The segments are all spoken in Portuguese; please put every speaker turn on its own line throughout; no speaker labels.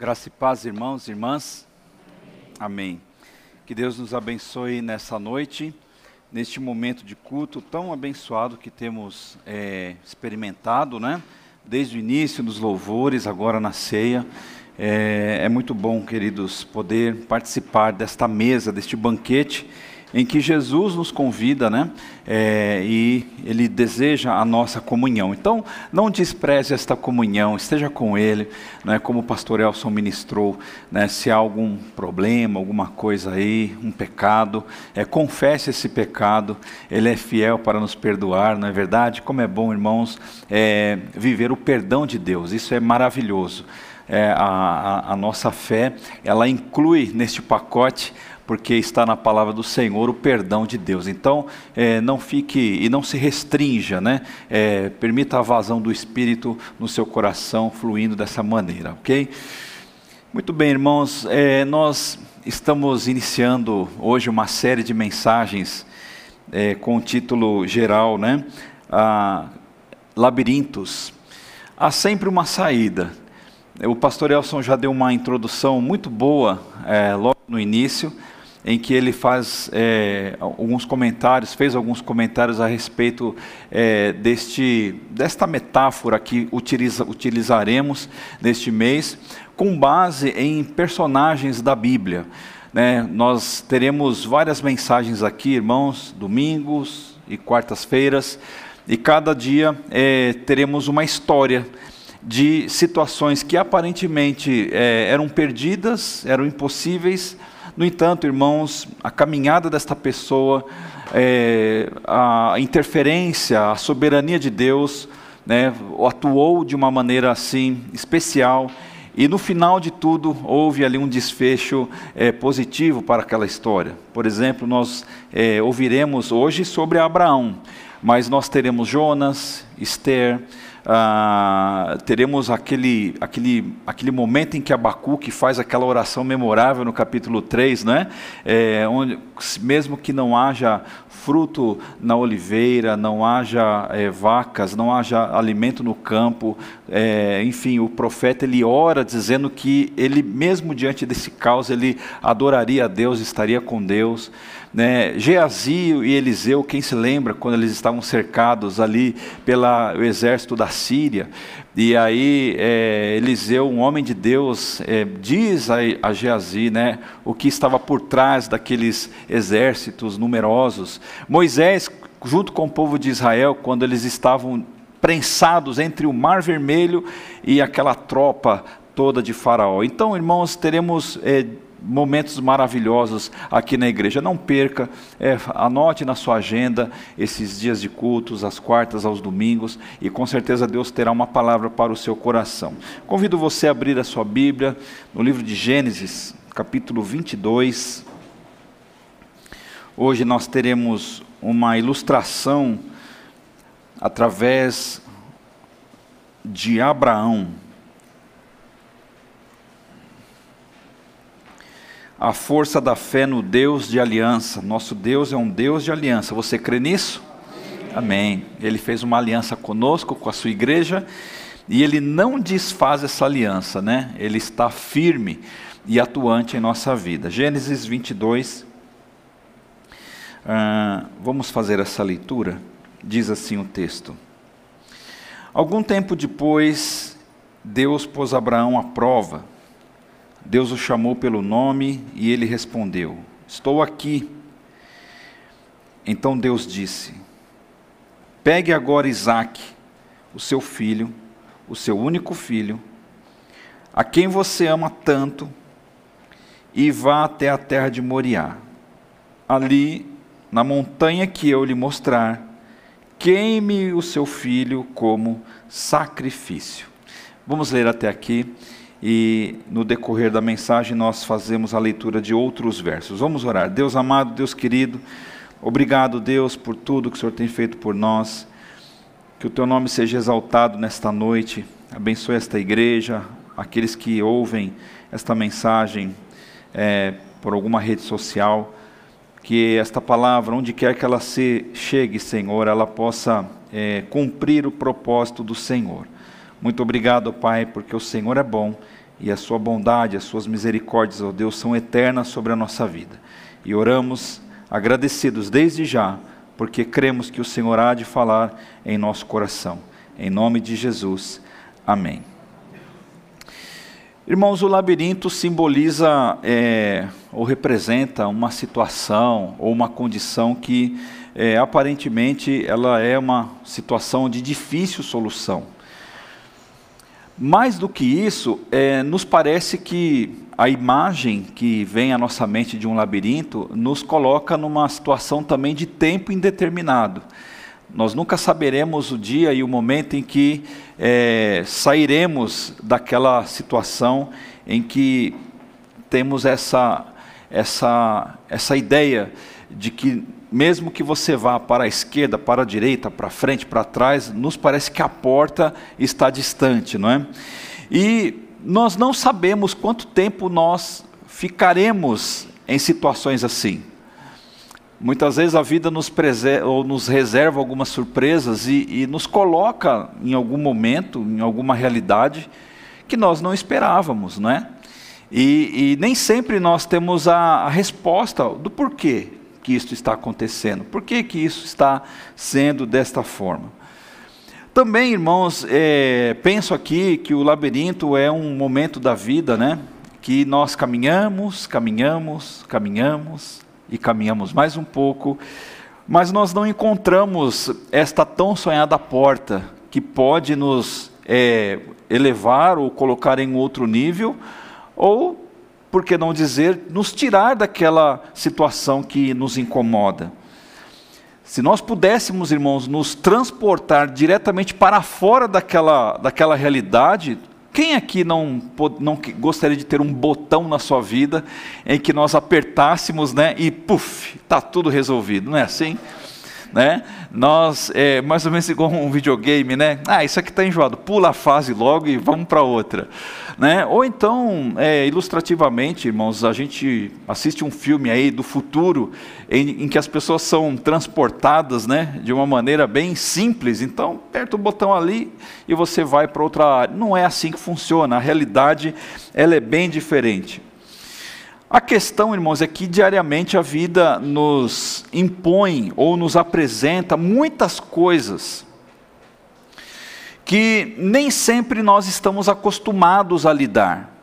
Graça e paz, irmãos e irmãs. Amém. Que Deus nos abençoe nessa noite, neste momento de culto tão abençoado que temos é, experimentado, né? Desde o início dos louvores, agora na ceia. É, é muito bom, queridos, poder participar desta mesa, deste banquete em que Jesus nos convida, né? É, e Ele deseja a nossa comunhão. Então, não despreze esta comunhão, esteja com Ele, né? Como o pastor Elson ministrou, né? Se há algum problema, alguma coisa aí, um pecado, é, confesse esse pecado. Ele é fiel para nos perdoar, não é verdade? Como é bom, irmãos, é, viver o perdão de Deus. Isso é maravilhoso. É, a, a, a nossa fé, ela inclui neste pacote porque está na palavra do Senhor o perdão de Deus. Então, é, não fique e não se restrinja, né? É, permita a vazão do Espírito no seu coração fluindo dessa maneira, ok? Muito bem, irmãos, é, nós estamos iniciando hoje uma série de mensagens é, com o título geral, né? Labirintos. Há sempre uma saída. O pastor Elson já deu uma introdução muito boa é, logo no início em que ele faz é, alguns comentários, fez alguns comentários a respeito é, deste, desta metáfora que utiliza, utilizaremos neste mês, com base em personagens da Bíblia. Né? Nós teremos várias mensagens aqui, irmãos, domingos e quartas-feiras, e cada dia é, teremos uma história de situações que aparentemente é, eram perdidas, eram impossíveis, no entanto, irmãos, a caminhada desta pessoa, é, a interferência, a soberania de Deus, né, atuou de uma maneira assim especial. E no final de tudo, houve ali um desfecho é, positivo para aquela história. Por exemplo, nós é, ouviremos hoje sobre Abraão, mas nós teremos Jonas, Esther, ah, teremos aquele, aquele, aquele momento em que Abacuque faz aquela oração memorável no capítulo 3, né? É, onde, mesmo que não haja fruto na oliveira, não haja é, vacas, não haja alimento no campo, é, enfim, o profeta ele ora dizendo que ele, mesmo diante desse caos, ele adoraria a Deus, estaria com Deus. Né? Geazio e Eliseu, quem se lembra quando eles estavam cercados ali pelo exército da Síria, e aí é, Eliseu, um homem de Deus, é, diz a, a Geazi né, o que estava por trás daqueles exércitos numerosos. Moisés, junto com o povo de Israel, quando eles estavam prensados entre o Mar Vermelho e aquela tropa toda de Faraó. Então, irmãos, teremos é, momentos maravilhosos aqui na igreja. Não perca, é, anote na sua agenda esses dias de cultos, as quartas aos domingos, e com certeza Deus terá uma palavra para o seu coração. Convido você a abrir a sua Bíblia no livro de Gênesis, capítulo 22. Hoje nós teremos uma ilustração através de Abraão. A força da fé no Deus de aliança. Nosso Deus é um Deus de aliança. Você crê nisso? Amém. Ele fez uma aliança conosco, com a sua igreja, e ele não desfaz essa aliança, né? Ele está firme e atuante em nossa vida. Gênesis 22. Ah, vamos fazer essa leitura? Diz assim o texto. Algum tempo depois, Deus pôs Abraão à prova Deus o chamou pelo nome e ele respondeu: Estou aqui. Então Deus disse: Pegue agora Isaque, o seu filho, o seu único filho, a quem você ama tanto, e vá até a terra de Moriá. Ali, na montanha que eu lhe mostrar, queime o seu filho como sacrifício. Vamos ler até aqui e no decorrer da mensagem nós fazemos a leitura de outros versos. Vamos orar. Deus amado, Deus querido, obrigado, Deus, por tudo que o Senhor tem feito por nós. Que o teu nome seja exaltado nesta noite. Abençoe esta igreja, aqueles que ouvem esta mensagem é, por alguma rede social. Que esta palavra, onde quer que ela se chegue, Senhor, ela possa é, cumprir o propósito do Senhor. Muito obrigado, Pai, porque o Senhor é bom e a sua bondade, as suas misericórdias, ó Deus, são eternas sobre a nossa vida. E oramos agradecidos desde já, porque cremos que o Senhor há de falar em nosso coração. Em nome de Jesus. Amém. Irmãos, o labirinto simboliza é, ou representa uma situação ou uma condição que é, aparentemente ela é uma situação de difícil solução. Mais do que isso, é, nos parece que a imagem que vem à nossa mente de um labirinto nos coloca numa situação também de tempo indeterminado. Nós nunca saberemos o dia e o momento em que é, sairemos daquela situação em que temos essa, essa, essa ideia de que mesmo que você vá para a esquerda, para a direita, para frente, para trás, nos parece que a porta está distante, não é? E nós não sabemos quanto tempo nós ficaremos em situações assim. Muitas vezes a vida nos, ou nos reserva algumas surpresas e, e, nos coloca em algum momento, em alguma realidade que nós não esperávamos, não é? E, e nem sempre nós temos a, a resposta do porquê que isso está acontecendo? Por que, que isso está sendo desta forma? Também, irmãos, é, penso aqui que o labirinto é um momento da vida, né? Que nós caminhamos, caminhamos, caminhamos e caminhamos mais um pouco, mas nós não encontramos esta tão sonhada porta que pode nos é, elevar ou colocar em outro nível, ou por que não dizer, nos tirar daquela situação que nos incomoda. Se nós pudéssemos, irmãos, nos transportar diretamente para fora daquela, daquela realidade, quem aqui não, não gostaria de ter um botão na sua vida em que nós apertássemos né, e, puf, está tudo resolvido, não é assim? Né? Nós, é mais ou menos igual um videogame, né? Ah, isso aqui está enjoado, pula a fase logo e vamos para outra, né? Ou então, é, ilustrativamente, irmãos, a gente assiste um filme aí do futuro em, em, que as pessoas são transportadas, né? De uma maneira bem simples. Então, aperta o botão ali e você vai para outra área. Não é assim que funciona. A realidade ela é bem diferente. A questão, irmãos, é que diariamente a vida nos impõe ou nos apresenta muitas coisas que nem sempre nós estamos acostumados a lidar.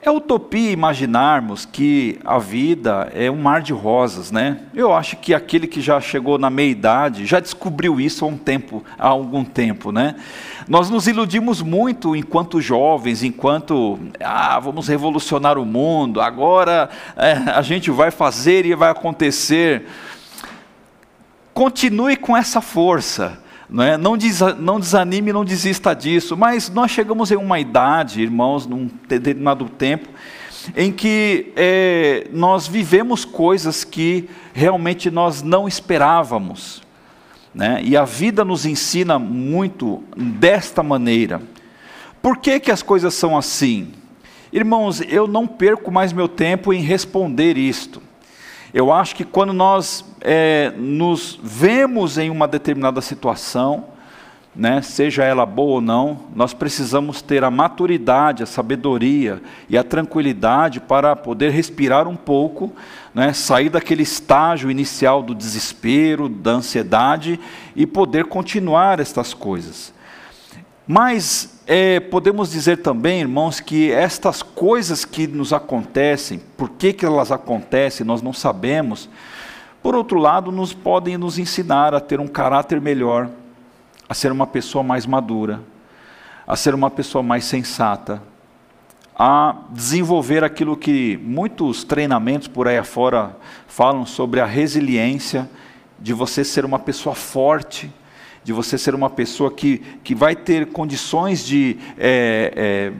É utopia imaginarmos que a vida é um mar de rosas, né? Eu acho que aquele que já chegou na meia idade já descobriu isso há um tempo, há algum tempo, né? Nós nos iludimos muito enquanto jovens, enquanto ah, vamos revolucionar o mundo, agora é, a gente vai fazer e vai acontecer. Continue com essa força não, é? não, des, não desanime, não desista disso. Mas nós chegamos em uma idade, irmãos, num determinado tempo, em que é, nós vivemos coisas que realmente nós não esperávamos. Né? E a vida nos ensina muito desta maneira. Por que, que as coisas são assim? Irmãos, eu não perco mais meu tempo em responder isto. Eu acho que quando nós é, nos vemos em uma determinada situação, né, seja ela boa ou não, nós precisamos ter a maturidade, a sabedoria e a tranquilidade para poder respirar um pouco, né, sair daquele estágio inicial do desespero, da ansiedade e poder continuar estas coisas. Mas é, podemos dizer também, irmãos, que estas coisas que nos acontecem, por que, que elas acontecem, nós não sabemos. Por outro lado, nos podem nos ensinar a ter um caráter melhor, a ser uma pessoa mais madura, a ser uma pessoa mais sensata, a desenvolver aquilo que muitos treinamentos por aí afora falam sobre a resiliência, de você ser uma pessoa forte, de você ser uma pessoa que, que vai ter condições de é, é,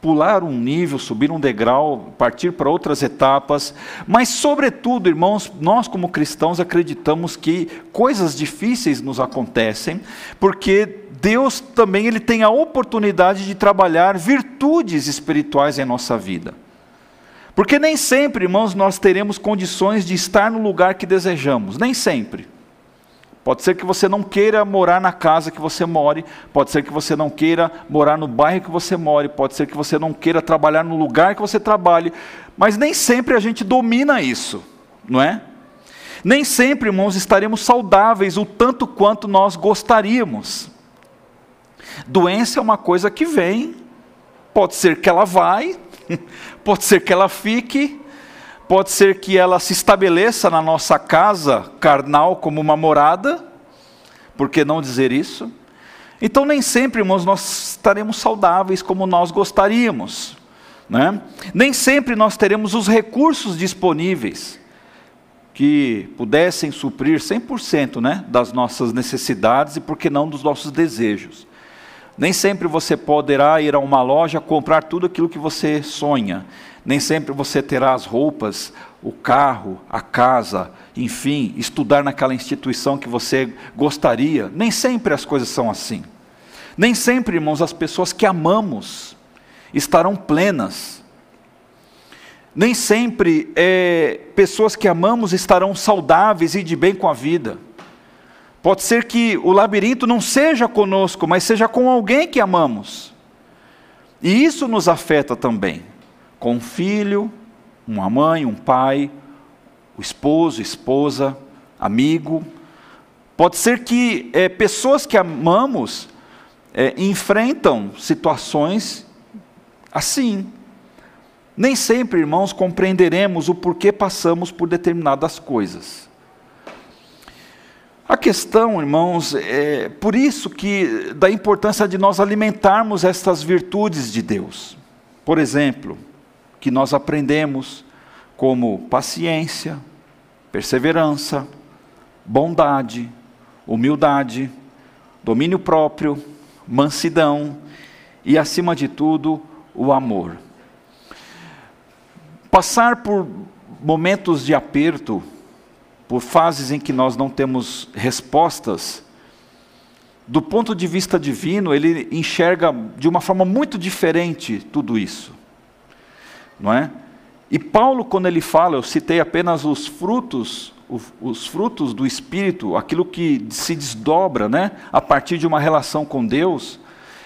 pular um nível, subir um degrau, partir para outras etapas, mas, sobretudo, irmãos, nós como cristãos acreditamos que coisas difíceis nos acontecem, porque Deus também ele tem a oportunidade de trabalhar virtudes espirituais em nossa vida. Porque nem sempre, irmãos, nós teremos condições de estar no lugar que desejamos, nem sempre. Pode ser que você não queira morar na casa que você more, pode ser que você não queira morar no bairro que você more, pode ser que você não queira trabalhar no lugar que você trabalhe, mas nem sempre a gente domina isso, não é? Nem sempre, irmãos, estaremos saudáveis o tanto quanto nós gostaríamos. Doença é uma coisa que vem, pode ser que ela vai, pode ser que ela fique, pode ser que ela se estabeleça na nossa casa carnal como uma morada, por que não dizer isso? Então, nem sempre, irmãos, nós estaremos saudáveis como nós gostaríamos, né? nem sempre nós teremos os recursos disponíveis que pudessem suprir 100% né, das nossas necessidades e, por que não, dos nossos desejos. Nem sempre você poderá ir a uma loja comprar tudo aquilo que você sonha. Nem sempre você terá as roupas, o carro, a casa, enfim, estudar naquela instituição que você gostaria. Nem sempre as coisas são assim. Nem sempre, irmãos, as pessoas que amamos estarão plenas. Nem sempre é, pessoas que amamos estarão saudáveis e de bem com a vida. Pode ser que o labirinto não seja conosco, mas seja com alguém que amamos. E isso nos afeta também com um filho, uma mãe, um pai, o esposo, esposa, amigo. Pode ser que é, pessoas que amamos é, enfrentam situações assim. Nem sempre, irmãos, compreenderemos o porquê passamos por determinadas coisas. A questão, irmãos, é por isso que da importância de nós alimentarmos estas virtudes de Deus. Por exemplo, que nós aprendemos como paciência, perseverança, bondade, humildade, domínio próprio, mansidão e, acima de tudo, o amor. Passar por momentos de aperto, por fases em que nós não temos respostas, do ponto de vista divino, ele enxerga de uma forma muito diferente tudo isso não é? E Paulo, quando ele fala, eu citei apenas os frutos, os frutos do Espírito, aquilo que se desdobra, né, a partir de uma relação com Deus.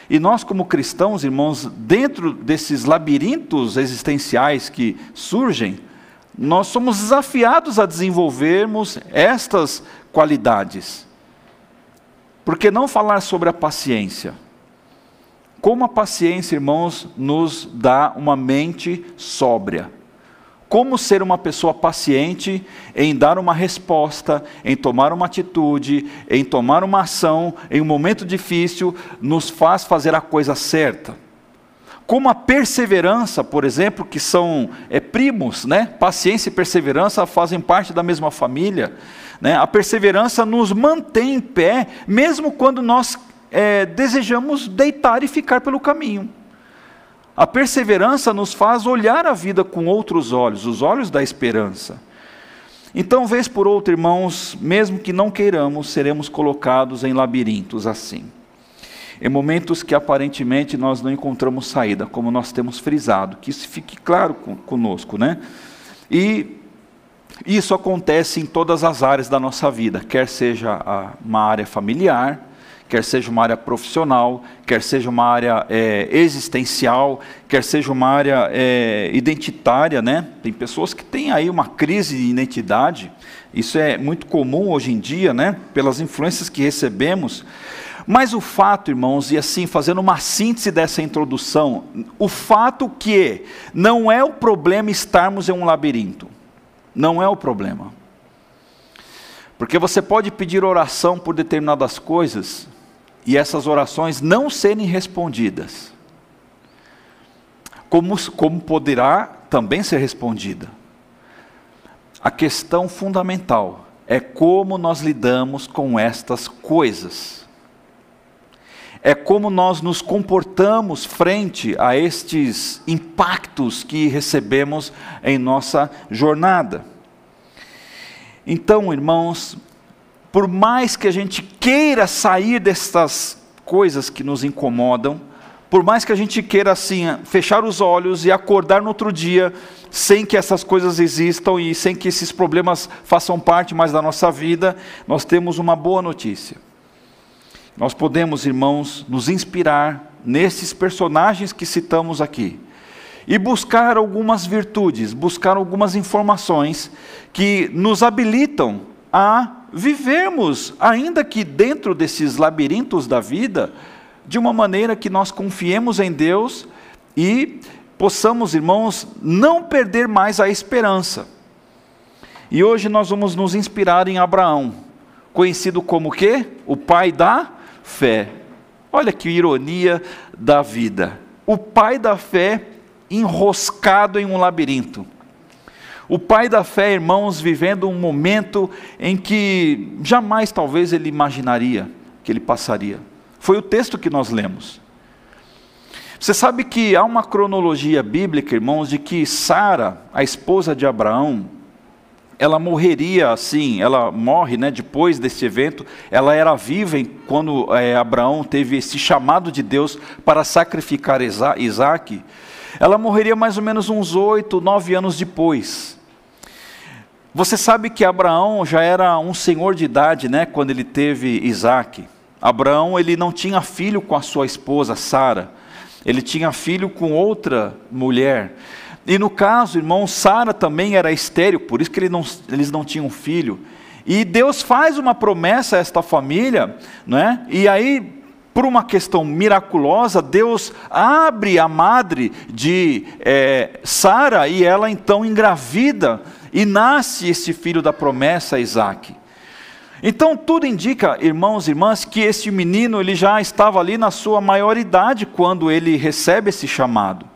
E nós, como cristãos, irmãos, dentro desses labirintos existenciais que surgem, nós somos desafiados a desenvolvermos estas qualidades. Por que não falar sobre a paciência? Como a paciência, irmãos, nos dá uma mente sóbria. Como ser uma pessoa paciente em dar uma resposta, em tomar uma atitude, em tomar uma ação, em um momento difícil, nos faz fazer a coisa certa. Como a perseverança, por exemplo, que são é, primos, né? Paciência e perseverança fazem parte da mesma família. Né? A perseverança nos mantém em pé, mesmo quando nós é, desejamos deitar e ficar pelo caminho. A perseverança nos faz olhar a vida com outros olhos, os olhos da esperança. Então, vez por outra, irmãos, mesmo que não queiramos, seremos colocados em labirintos assim. Em momentos que aparentemente nós não encontramos saída, como nós temos frisado, que isso fique claro conosco, né? E isso acontece em todas as áreas da nossa vida, quer seja uma área familiar, quer seja uma área profissional, quer seja uma área é, existencial, quer seja uma área é, identitária, né? Tem pessoas que têm aí uma crise de identidade, isso é muito comum hoje em dia, né? Pelas influências que recebemos. Mas o fato, irmãos, e assim, fazendo uma síntese dessa introdução, o fato que não é o problema estarmos em um labirinto, não é o problema. Porque você pode pedir oração por determinadas coisas, e essas orações não serem respondidas, como, como poderá também ser respondida? A questão fundamental é como nós lidamos com estas coisas. É como nós nos comportamos frente a estes impactos que recebemos em nossa jornada. Então, irmãos, por mais que a gente queira sair dessas coisas que nos incomodam, Por mais que a gente queira assim fechar os olhos e acordar no outro dia sem que essas coisas existam e sem que esses problemas façam parte mais da nossa vida, nós temos uma boa notícia. Nós podemos, irmãos, nos inspirar nesses personagens que citamos aqui e buscar algumas virtudes, buscar algumas informações que nos habilitam a vivermos, ainda que dentro desses labirintos da vida, de uma maneira que nós confiemos em Deus e possamos, irmãos, não perder mais a esperança. E hoje nós vamos nos inspirar em Abraão, conhecido como quê? O pai da fé. Olha que ironia da vida. O pai da fé enroscado em um labirinto. O pai da fé, irmãos, vivendo um momento em que jamais talvez ele imaginaria que ele passaria. Foi o texto que nós lemos. Você sabe que há uma cronologia bíblica, irmãos, de que Sara, a esposa de Abraão, ela morreria assim, ela morre né, depois desse evento, ela era viva quando é, Abraão teve esse chamado de Deus para sacrificar Isaac, ela morreria mais ou menos uns oito, nove anos depois. Você sabe que Abraão já era um senhor de idade, né, quando ele teve Isaac. Abraão ele não tinha filho com a sua esposa Sara, ele tinha filho com outra mulher. E no caso, irmão, Sara também era estéril, por isso que eles não, eles não tinham filho. E Deus faz uma promessa a esta família, né? e aí por uma questão miraculosa, Deus abre a madre de é, Sara e ela então engravida e nasce esse filho da promessa, Isaac. Então tudo indica, irmãos e irmãs, que esse menino ele já estava ali na sua maioridade quando ele recebe esse chamado.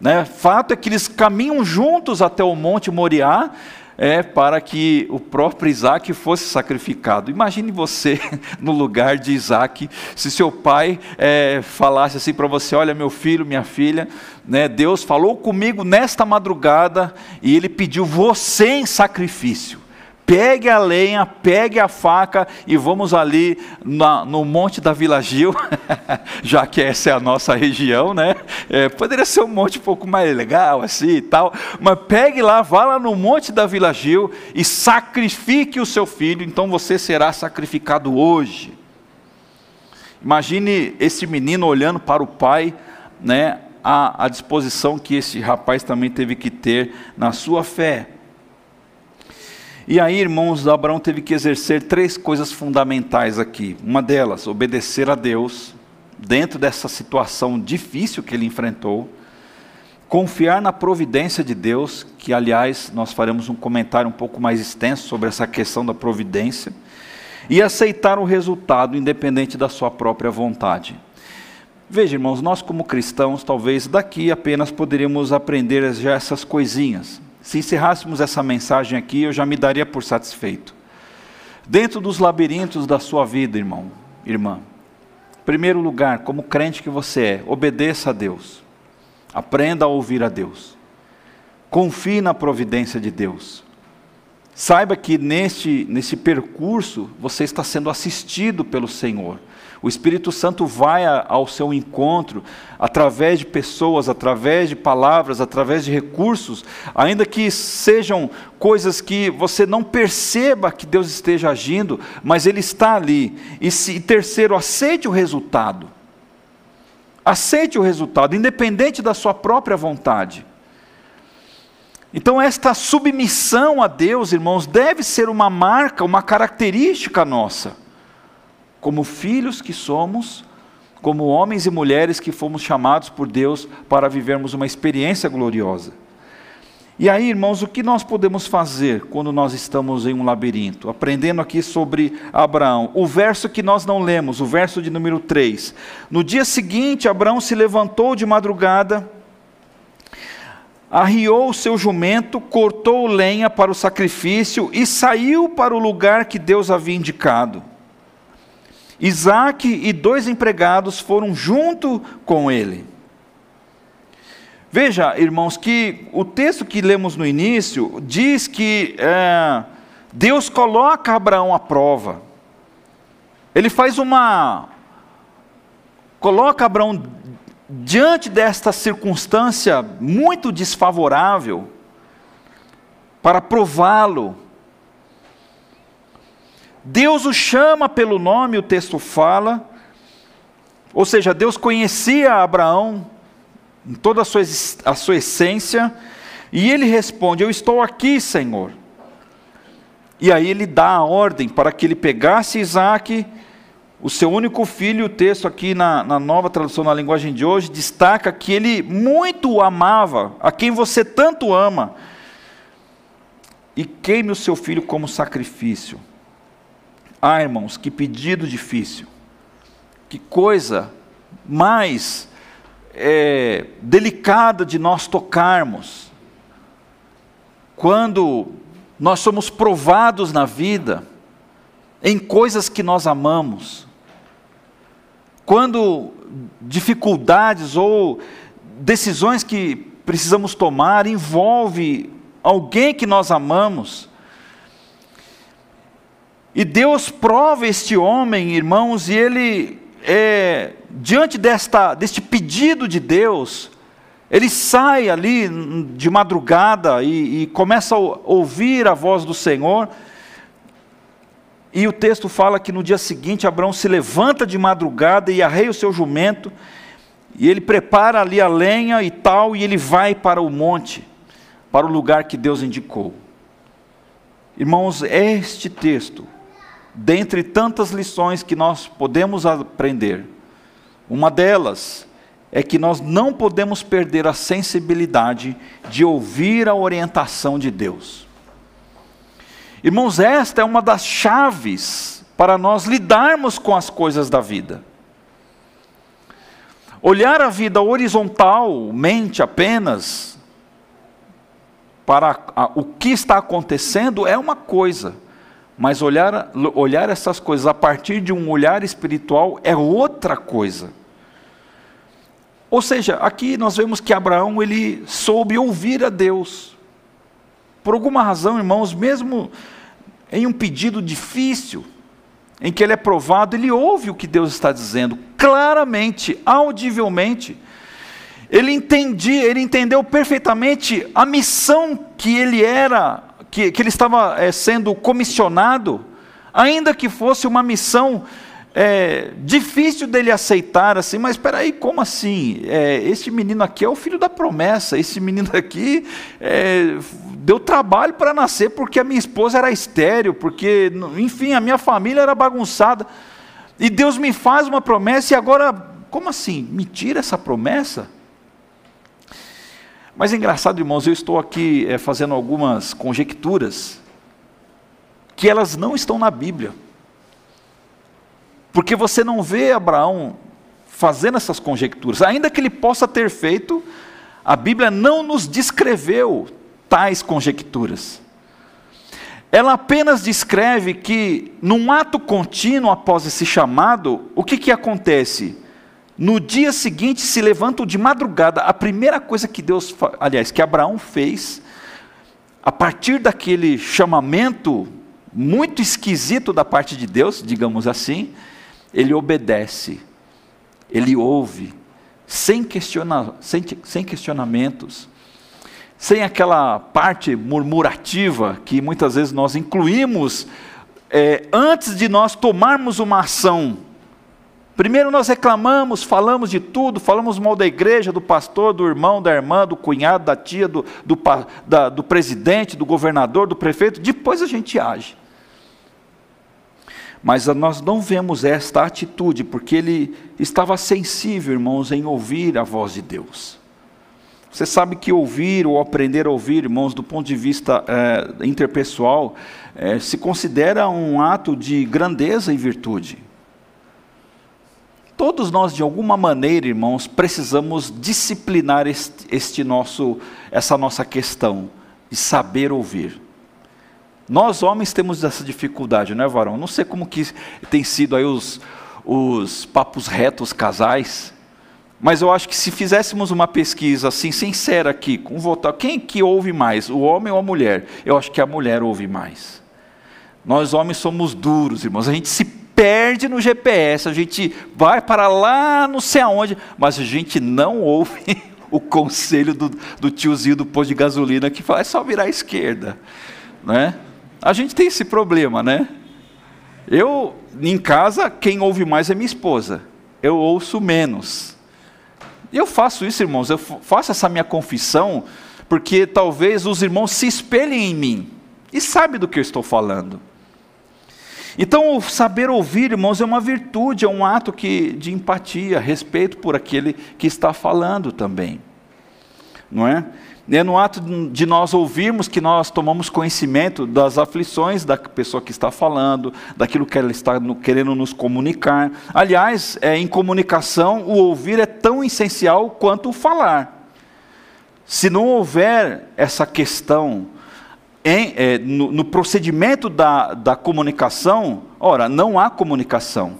Né? Fato é que eles caminham juntos até o Monte Moriá, é para que o próprio Isaac fosse sacrificado. Imagine você no lugar de Isaac, se seu pai é, falasse assim para você: Olha, meu filho, minha filha, né, Deus falou comigo nesta madrugada e ele pediu você em sacrifício pegue a lenha, pegue a faca e vamos ali na, no Monte da Vila Gil, já que essa é a nossa região, né? É, poderia ser um monte um pouco mais legal assim e tal, mas pegue lá, vá lá no Monte da Vila Gil e sacrifique o seu filho, então você será sacrificado hoje. Imagine esse menino olhando para o pai, né? A, a disposição que esse rapaz também teve que ter na sua fé. E aí, irmãos, Abraão teve que exercer três coisas fundamentais aqui. Uma delas, obedecer a Deus, dentro dessa situação difícil que ele enfrentou. Confiar na providência de Deus, que aliás nós faremos um comentário um pouco mais extenso sobre essa questão da providência. E aceitar o resultado, independente da sua própria vontade. Veja, irmãos, nós como cristãos, talvez daqui apenas poderíamos aprender já essas coisinhas. Se encerrássemos essa mensagem aqui, eu já me daria por satisfeito. Dentro dos labirintos da sua vida, irmão, irmã, primeiro lugar, como crente que você é, obedeça a Deus. Aprenda a ouvir a Deus. Confie na providência de Deus. Saiba que neste, nesse percurso você está sendo assistido pelo Senhor. O Espírito Santo vai ao seu encontro através de pessoas, através de palavras, através de recursos, ainda que sejam coisas que você não perceba que Deus esteja agindo, mas Ele está ali. E, se, e terceiro, aceite o resultado. Aceite o resultado, independente da sua própria vontade. Então, esta submissão a Deus, irmãos, deve ser uma marca, uma característica nossa como filhos que somos, como homens e mulheres que fomos chamados por Deus para vivermos uma experiência gloriosa. E aí, irmãos, o que nós podemos fazer quando nós estamos em um labirinto? Aprendendo aqui sobre Abraão. O verso que nós não lemos, o verso de número 3. No dia seguinte, Abraão se levantou de madrugada, arriou o seu jumento, cortou lenha para o sacrifício e saiu para o lugar que Deus havia indicado. Isaac e dois empregados foram junto com ele. Veja, irmãos, que o texto que lemos no início diz que é, Deus coloca Abraão à prova. Ele faz uma. coloca Abraão diante desta circunstância muito desfavorável, para prová-lo, Deus o chama pelo nome, o texto fala, ou seja, Deus conhecia Abraão em toda a sua, a sua essência, e ele responde: Eu estou aqui, Senhor. E aí ele dá a ordem para que ele pegasse Isaac, o seu único filho. O texto aqui na, na nova tradução na linguagem de hoje destaca que ele muito o amava, a quem você tanto ama, e queime o seu filho como sacrifício. Ah, irmãos, que pedido difícil, que coisa mais é, delicada de nós tocarmos, quando nós somos provados na vida em coisas que nós amamos, quando dificuldades ou decisões que precisamos tomar envolve alguém que nós amamos. E Deus prova este homem, irmãos, e ele, é, diante desta, deste pedido de Deus, ele sai ali de madrugada e, e começa a ouvir a voz do Senhor. E o texto fala que no dia seguinte Abraão se levanta de madrugada e arreia o seu jumento, e ele prepara ali a lenha e tal, e ele vai para o monte, para o lugar que Deus indicou. Irmãos, este texto, dentre tantas lições que nós podemos aprender, uma delas é que nós não podemos perder a sensibilidade de ouvir a orientação de Deus. Irmãos, esta é uma das chaves para nós lidarmos com as coisas da vida. Olhar a vida horizontalmente apenas para o que está acontecendo é uma coisa, mas olhar, olhar essas coisas a partir de um olhar espiritual é outra coisa. Ou seja, aqui nós vemos que Abraão ele soube ouvir a Deus. Por alguma razão, irmãos, mesmo em um pedido difícil, em que ele é provado, ele ouve o que Deus está dizendo, claramente, audivelmente. Ele entendia, ele entendeu perfeitamente a missão que ele era, que, que ele estava é, sendo comissionado, ainda que fosse uma missão é, difícil dele aceitar assim, mas espera aí, como assim? É, esse menino aqui é o filho da promessa, esse menino aqui é, deu trabalho para nascer porque a minha esposa era estéreo, porque, enfim, a minha família era bagunçada, e Deus me faz uma promessa e agora, como assim? Me tira essa promessa? Mas é engraçado, irmãos, eu estou aqui é, fazendo algumas conjecturas que elas não estão na Bíblia. Porque você não vê Abraão fazendo essas conjecturas, ainda que ele possa ter feito, a Bíblia não nos descreveu tais conjecturas. Ela apenas descreve que, num ato contínuo após esse chamado, o que, que acontece? No dia seguinte se levantam de madrugada. A primeira coisa que Deus, aliás, que Abraão fez, a partir daquele chamamento muito esquisito da parte de Deus, digamos assim, ele obedece, ele ouve, sem, questiona, sem, sem questionamentos, sem aquela parte murmurativa que muitas vezes nós incluímos é, antes de nós tomarmos uma ação. Primeiro nós reclamamos, falamos de tudo, falamos mal da igreja, do pastor, do irmão, da irmã, do cunhado, da tia, do, do, da, do presidente, do governador, do prefeito, depois a gente age. Mas nós não vemos esta atitude, porque ele estava sensível, irmãos, em ouvir a voz de Deus. Você sabe que ouvir ou aprender a ouvir, irmãos, do ponto de vista é, interpessoal, é, se considera um ato de grandeza e virtude. Todos nós, de alguma maneira, irmãos, precisamos disciplinar este, este nosso, essa nossa questão de saber ouvir. Nós homens temos essa dificuldade, não é, varão? Não sei como que tem sido aí os, os papos retos casais, mas eu acho que se fizéssemos uma pesquisa assim, sincera aqui, com votar, quem que ouve mais, o homem ou a mulher? Eu acho que a mulher ouve mais. Nós homens somos duros, irmãos, a gente se perde no GPS, a gente vai para lá não sei aonde, mas a gente não ouve o conselho do, do tiozinho do posto de gasolina que fala, é só virar à esquerda. Né? A gente tem esse problema, né? Eu, em casa, quem ouve mais é minha esposa. Eu ouço menos. Eu faço isso, irmãos, eu faço essa minha confissão, porque talvez os irmãos se espelhem em mim e sabem do que eu estou falando. Então, o saber ouvir, irmãos, é uma virtude, é um ato que, de empatia, respeito por aquele que está falando também. Não é? É no ato de nós ouvirmos que nós tomamos conhecimento das aflições da pessoa que está falando, daquilo que ela está querendo nos comunicar. Aliás, é, em comunicação, o ouvir é tão essencial quanto o falar. Se não houver essa questão em, é, no, no, procedimento da, da comunicação, ora, não há comunicação.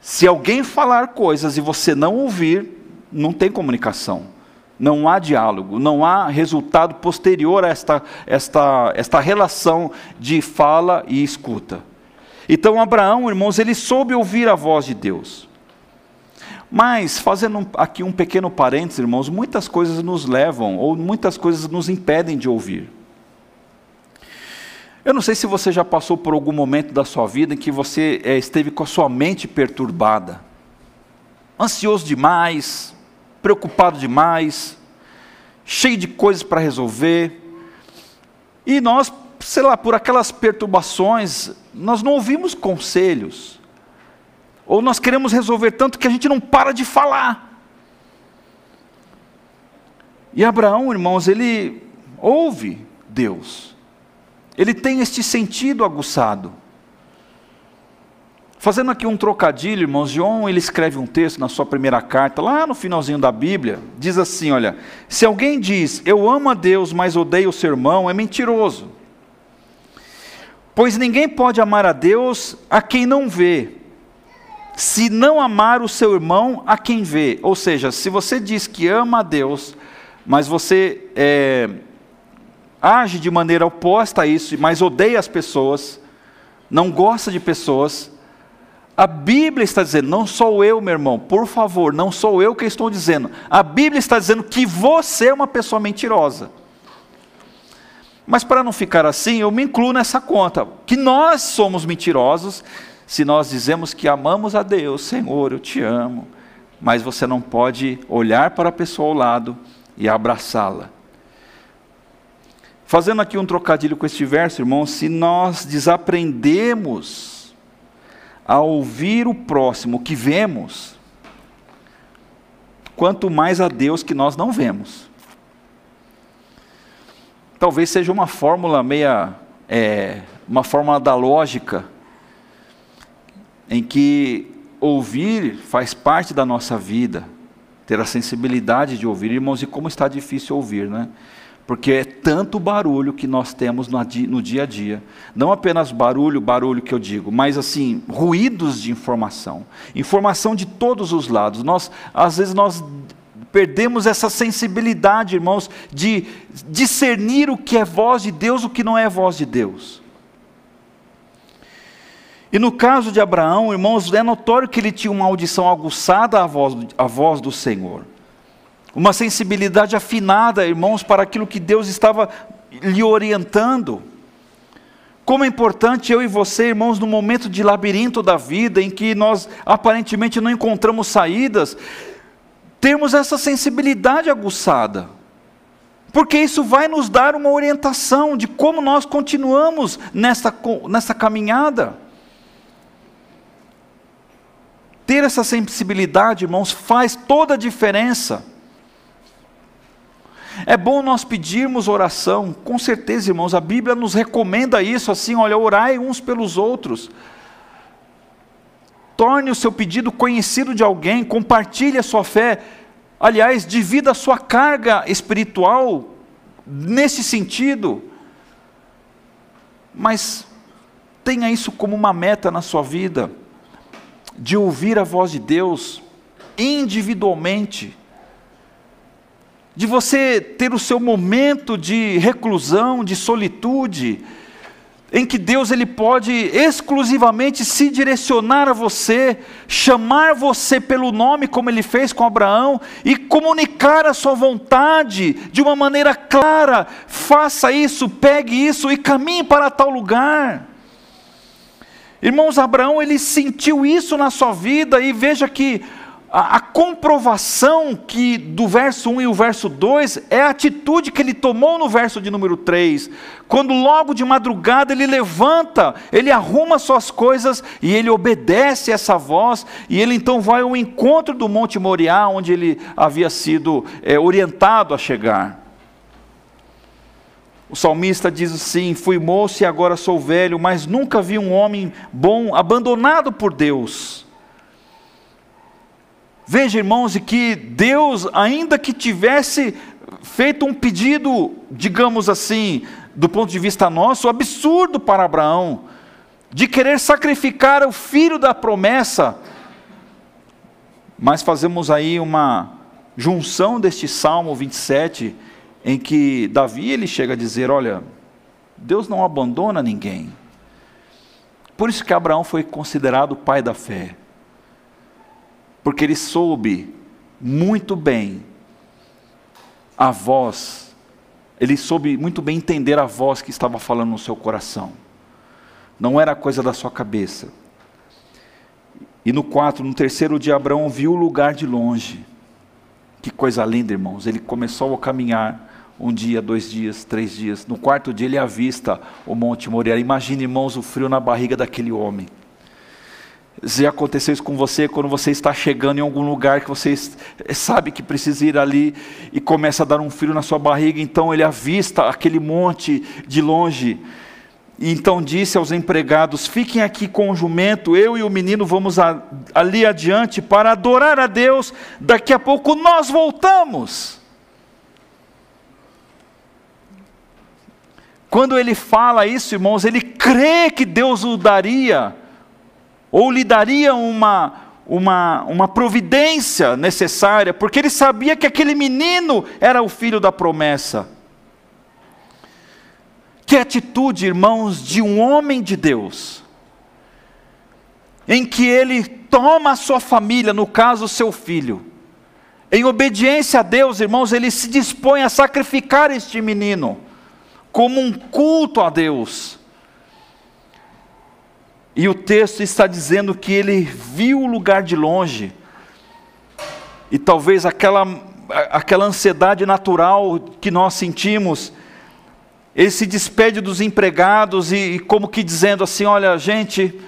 Se alguém falar coisas e você não ouvir, não tem comunicação. Não há diálogo, não há resultado posterior a esta, esta, esta relação de fala e escuta. Então, Abraão, irmãos, ele soube ouvir a voz de Deus. Mas, fazendo aqui um pequeno parênteses, irmãos, muitas coisas nos levam, ou muitas coisas nos impedem de ouvir. Eu não sei se você já passou por algum momento da sua vida em que você é, esteve com a sua mente perturbada, ansioso demais, preocupado demais, cheio de coisas para resolver, e nós, sei lá, por aquelas perturbações, nós não ouvimos conselhos, ou nós queremos resolver tanto que a gente não para de falar. E Abraão, irmãos, ele ouve Deus ele tem este sentido aguçado. Fazendo aqui um trocadilho, irmãos, João ele escreve um texto na sua primeira carta, lá no finalzinho da Bíblia, diz assim: olha, se alguém diz eu amo a Deus, mas odeio o seu irmão, é mentiroso. Pois ninguém pode amar a Deus a quem não vê, se não amar o seu irmão a quem vê. Ou seja, se você diz que ama a Deus, mas você é, age de maneira oposta a isso, mas odeia as pessoas, não gosta de pessoas, a Bíblia está dizendo, não sou eu, meu irmão, por favor, não sou eu que estou dizendo. A Bíblia está dizendo que você é uma pessoa mentirosa. Mas para não ficar assim, eu me incluo nessa conta, que nós somos mentirosos se nós dizemos que amamos a Deus, Senhor, eu te amo, mas você não pode olhar para a pessoa ao lado e abraçá-la. Fazendo aqui um trocadilho com este verso, irmãos, se nós desaprendemos a ouvir o próximo que vemos, quanto mais a Deus que nós não vemos. Talvez seja uma fórmula meia, é, uma fórmula da lógica, em que ouvir faz parte da nossa vida, ter a sensibilidade de ouvir, irmãos, e como está difícil ouvir, né? Porque é tanto barulho que nós temos no dia a dia. Não apenas barulho, barulho que eu digo, mas assim, ruídos de informação. Informação de todos os lados. Nós, às vezes nós perdemos essa sensibilidade, irmãos, de discernir o que é voz de Deus, o que não é voz de Deus. E no caso de Abraão, irmãos, é notório que ele tinha uma audição aguçada à voz, à voz do Senhor uma sensibilidade afinada, irmãos, para aquilo que Deus estava lhe orientando. Como é importante eu e você, irmãos, no momento de labirinto da vida, em que nós aparentemente não encontramos saídas, termos essa sensibilidade aguçada. Porque isso vai nos dar uma orientação de como nós continuamos nessa, nessa caminhada. Ter essa sensibilidade, irmãos, faz toda a diferença. É bom nós pedirmos oração, com certeza, irmãos, a Bíblia nos recomenda isso assim, olha, orai uns pelos outros. Torne o seu pedido conhecido de alguém, compartilhe a sua fé. Aliás, divida a sua carga espiritual nesse sentido. Mas tenha isso como uma meta na sua vida, de ouvir a voz de Deus individualmente de você ter o seu momento de reclusão, de solitude, em que Deus ele pode exclusivamente se direcionar a você, chamar você pelo nome como ele fez com Abraão e comunicar a sua vontade de uma maneira clara. Faça isso, pegue isso e caminhe para tal lugar. Irmãos, Abraão ele sentiu isso na sua vida e veja que a, a, comprovação que do verso 1 e o verso 2 é a atitude que ele tomou no verso de número 3. Quando logo de madrugada ele levanta, ele arruma suas coisas e ele obedece essa voz, e ele então vai ao encontro do Monte Moriá, onde ele havia sido é, orientado a chegar. O salmista diz assim: Fui moço e agora sou velho, mas nunca vi um homem bom abandonado por Deus Veja, irmãos, que Deus, ainda que tivesse feito um pedido, digamos assim, do ponto de vista nosso, absurdo para Abraão, de querer sacrificar o filho da promessa, mas fazemos aí uma junção deste Salmo 27, em que Davi ele chega a dizer: Olha, Deus não abandona ninguém. Por isso que Abraão foi considerado o pai da fé porque ele soube muito bem a voz, ele soube muito bem entender a voz que estava falando no seu coração. Não era coisa da sua cabeça. E no quarto, no terceiro dia, Abraão viu o lugar de longe. Que coisa linda, irmãos. Ele começou a caminhar um dia, dois dias, três dias. No quarto dia, ele avista o Monte Moriá. Imagine, irmãos, o frio na barriga daquele homem. Já aconteceu isso com você quando você está chegando em algum lugar que você sabe que precisa ir ali e começa a dar um frio na sua barriga, então ele avista aquele monte de longe. E então disse aos empregados: Fiquem aqui com o jumento, eu e o menino vamos a, ali adiante para adorar a Deus, daqui a pouco nós voltamos. Quando ele fala isso, irmãos, ele crê que Deus o daria ou lhe daria uma, uma, uma providência necessária, porque ele sabia que aquele menino era o filho da promessa. Que atitude, irmãos, de um homem de Deus, em que ele toma a sua família, no caso, seu filho, em obediência a Deus, irmãos, ele se dispõe a sacrificar este menino, como um culto a Deus. E o texto está dizendo que ele viu o lugar de longe. E talvez aquela, aquela ansiedade natural que nós sentimos, ele se despede dos empregados e, e como que dizendo assim: olha, gente,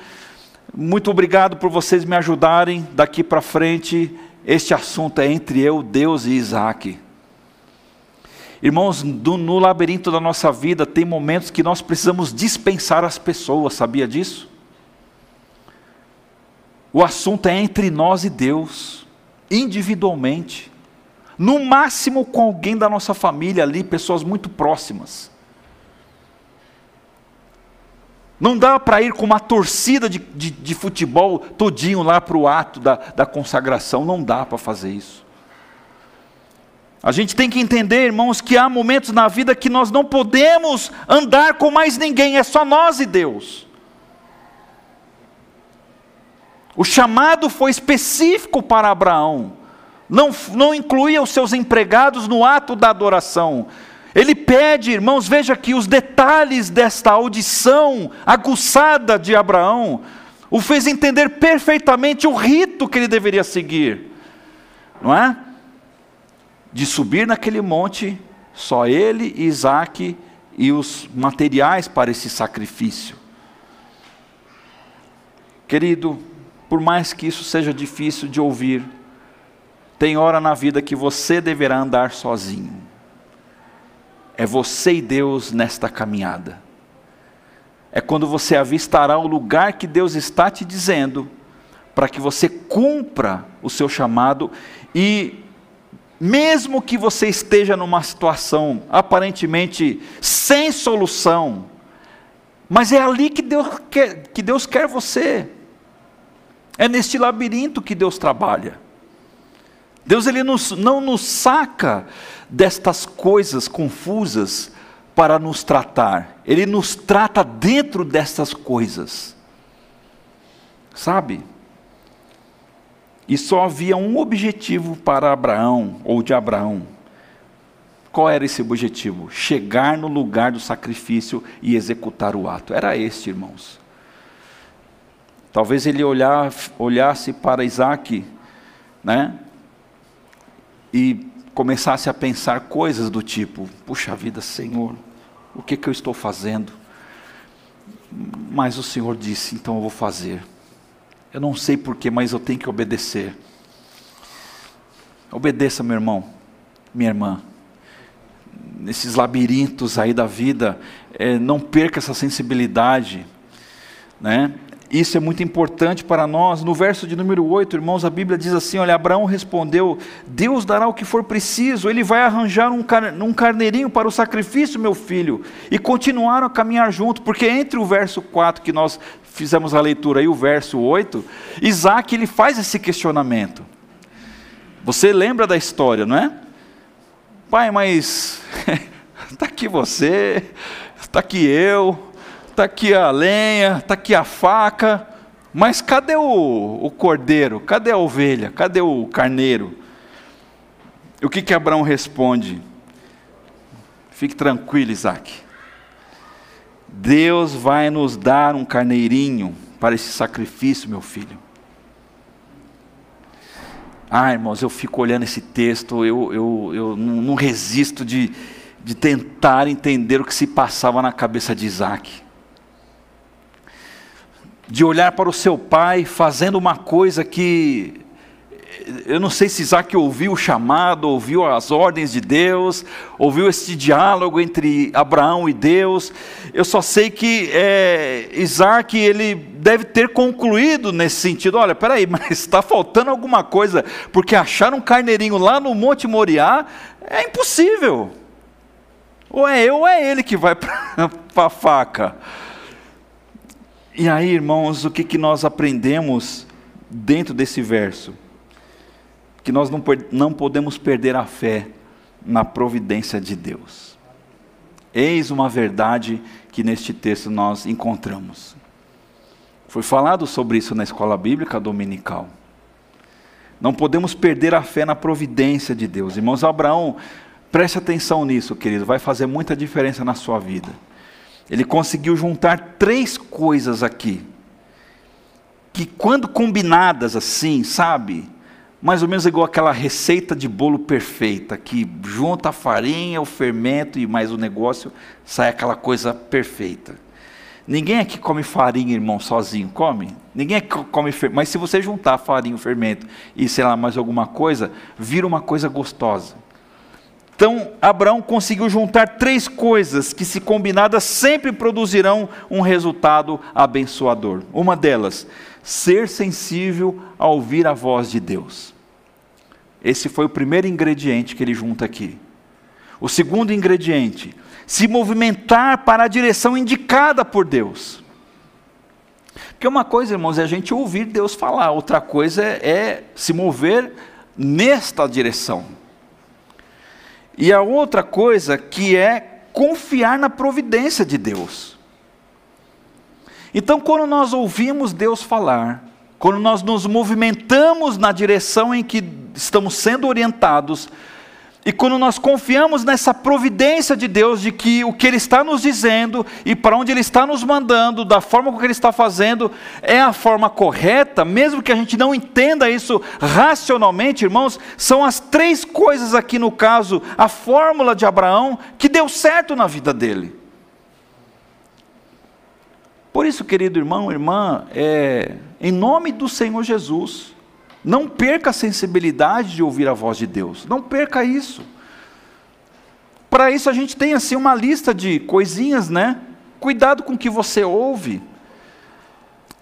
muito obrigado por vocês me ajudarem daqui para frente. Este assunto é entre eu, Deus e Isaac. Irmãos, do, no labirinto da nossa vida tem momentos que nós precisamos dispensar as pessoas, sabia disso? O assunto é entre nós e Deus, individualmente. No máximo com alguém da nossa família ali, pessoas muito próximas. Não dá para ir com uma torcida de, de, de futebol todinho lá para o ato da, da consagração, não dá para fazer isso. A gente tem que entender, irmãos, que há momentos na vida que nós não podemos andar com mais ninguém, é só nós e Deus. O chamado foi específico para Abraão, não, não incluía os seus empregados no ato da adoração. Ele pede, irmãos, veja que os detalhes desta audição aguçada de Abraão o fez entender perfeitamente o rito que ele deveria seguir, não é? De subir naquele monte, só ele, Isaac e os materiais para esse sacrifício. Querido, por mais que isso seja difícil de ouvir, tem hora na vida que você deverá andar sozinho. É você e Deus nesta caminhada. É quando você avistará o lugar que Deus está te dizendo, para que você cumpra o seu chamado e mesmo que você esteja numa situação aparentemente sem solução, mas é ali que Deus quer, que Deus quer você. É neste labirinto que Deus trabalha. Deus ele nos, não nos saca destas coisas confusas para nos tratar, Ele nos trata dentro dessas coisas. Sabe? E só havia um objetivo para Abraão, ou de Abraão. Qual era esse objetivo? Chegar no lugar do sacrifício e executar o ato. Era este, irmãos. Talvez ele olhar, olhasse para Isaac, né? E começasse a pensar coisas do tipo: puxa vida, Senhor, o que, que eu estou fazendo? Mas o Senhor disse: então eu vou fazer. Eu não sei porquê, mas eu tenho que obedecer. Obedeça, meu irmão, minha irmã. Nesses labirintos aí da vida, é, não perca essa sensibilidade, né? Isso é muito importante para nós. No verso de número 8, irmãos, a Bíblia diz assim: Olha, Abraão respondeu: Deus dará o que for preciso, ele vai arranjar um, car um carneirinho para o sacrifício, meu filho. E continuaram a caminhar junto, porque entre o verso 4 que nós fizemos a leitura e o verso 8, Isaac ele faz esse questionamento. Você lembra da história, não é? Pai, mas está aqui você, está aqui eu está aqui a lenha, está aqui a faca, mas cadê o, o, cordeiro? Cadê a ovelha? Cadê o carneiro? E o que, que Abraão responde? Fique tranquilo, Isaac. Deus vai nos dar um carneirinho para esse sacrifício, meu filho. Ah, irmãos, eu fico olhando esse texto, eu, eu, eu não, resisto de, de tentar entender o que se passava na cabeça de Isaac de olhar para o seu pai fazendo uma coisa que eu não sei se Isaac ouviu o chamado, ouviu as ordens de Deus, ouviu esse diálogo entre Abraão e Deus. Eu só sei que é, Isaac ele deve ter concluído nesse sentido. Olha, peraí, mas está faltando alguma coisa, porque achar um carneirinho lá no Monte Moriá é impossível. Ou é eu ou é ele que vai para a faca. E aí, irmãos, o que, que nós aprendemos dentro desse verso? Que nós não, não podemos perder a fé na providência de Deus. Eis uma verdade que neste texto nós encontramos. Foi falado sobre isso na escola bíblica dominical. Não podemos perder a fé na providência de Deus. Irmãos, Abraão, preste atenção nisso, querido, vai fazer muita diferença na sua vida. Ele conseguiu juntar três coisas aqui, que quando combinadas assim, sabe? Mais ou menos igual aquela receita de bolo perfeita, que junta a farinha, o fermento e mais o negócio, sai aquela coisa perfeita. Ninguém aqui come farinha, irmão, sozinho, come? Ninguém aqui come fermento, mas se você juntar farinha, o fermento e sei lá mais alguma coisa, vira uma coisa gostosa. Então, Abraão conseguiu juntar três coisas que, se combinadas, sempre produzirão um resultado abençoador. Uma delas, ser sensível a ouvir a voz de Deus. Esse foi o primeiro ingrediente que ele junta aqui. O segundo ingrediente, se movimentar para a direção indicada por Deus. Porque uma coisa, irmãos, é a gente ouvir Deus falar, outra coisa é, é se mover nesta direção. E a outra coisa que é confiar na providência de Deus. Então, quando nós ouvimos Deus falar, quando nós nos movimentamos na direção em que estamos sendo orientados, e quando nós confiamos nessa providência de Deus, de que o que Ele está nos dizendo e para onde Ele está nos mandando, da forma como Ele está fazendo, é a forma correta, mesmo que a gente não entenda isso racionalmente, irmãos, são as três coisas aqui no caso, a fórmula de Abraão, que deu certo na vida dele. Por isso, querido irmão, irmã, é, em nome do Senhor Jesus, não perca a sensibilidade de ouvir a voz de Deus. Não perca isso. Para isso a gente tem assim uma lista de coisinhas, né? Cuidado com o que você ouve.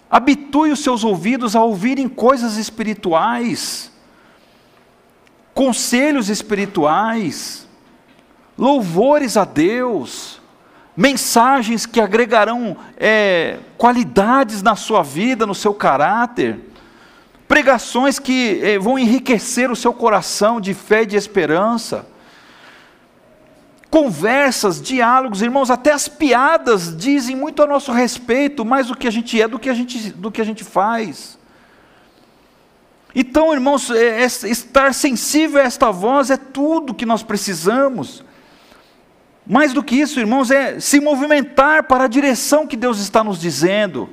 Habitue os seus ouvidos a ouvirem coisas espirituais, conselhos espirituais, louvores a Deus, mensagens que agregarão é, qualidades na sua vida, no seu caráter pregações que eh, vão enriquecer o seu coração de fé e de esperança. conversas, diálogos, irmãos, até as piadas dizem muito a nosso respeito, mais do que a gente é do que a gente, do que a gente faz. Então, irmãos, é, é, estar sensível a esta voz é tudo que nós precisamos. Mais do que isso, irmãos, é se movimentar para a direção que Deus está nos dizendo.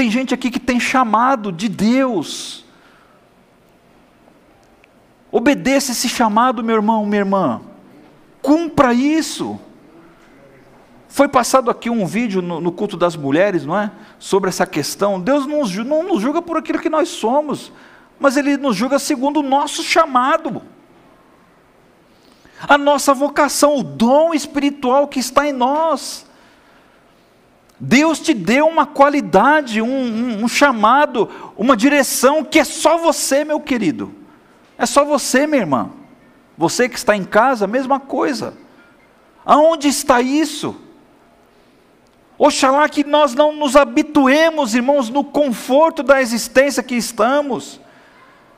Tem gente aqui que tem chamado de Deus. Obedeça esse chamado, meu irmão, minha irmã. Cumpra isso. Foi passado aqui um vídeo no, no, culto das mulheres, não é? Sobre essa questão. Deus não, não nos julga por aquilo que nós somos, mas Ele nos julga segundo o nosso chamado, a nossa vocação, o dom espiritual que está em nós. Deus te deu uma qualidade, um, um, um chamado, uma direção que é só você, meu querido. É só você, minha irmã. Você que está em casa, mesma coisa. Aonde está isso? Oxalá que nós não nos habituemos, irmãos, no conforto da existência que estamos,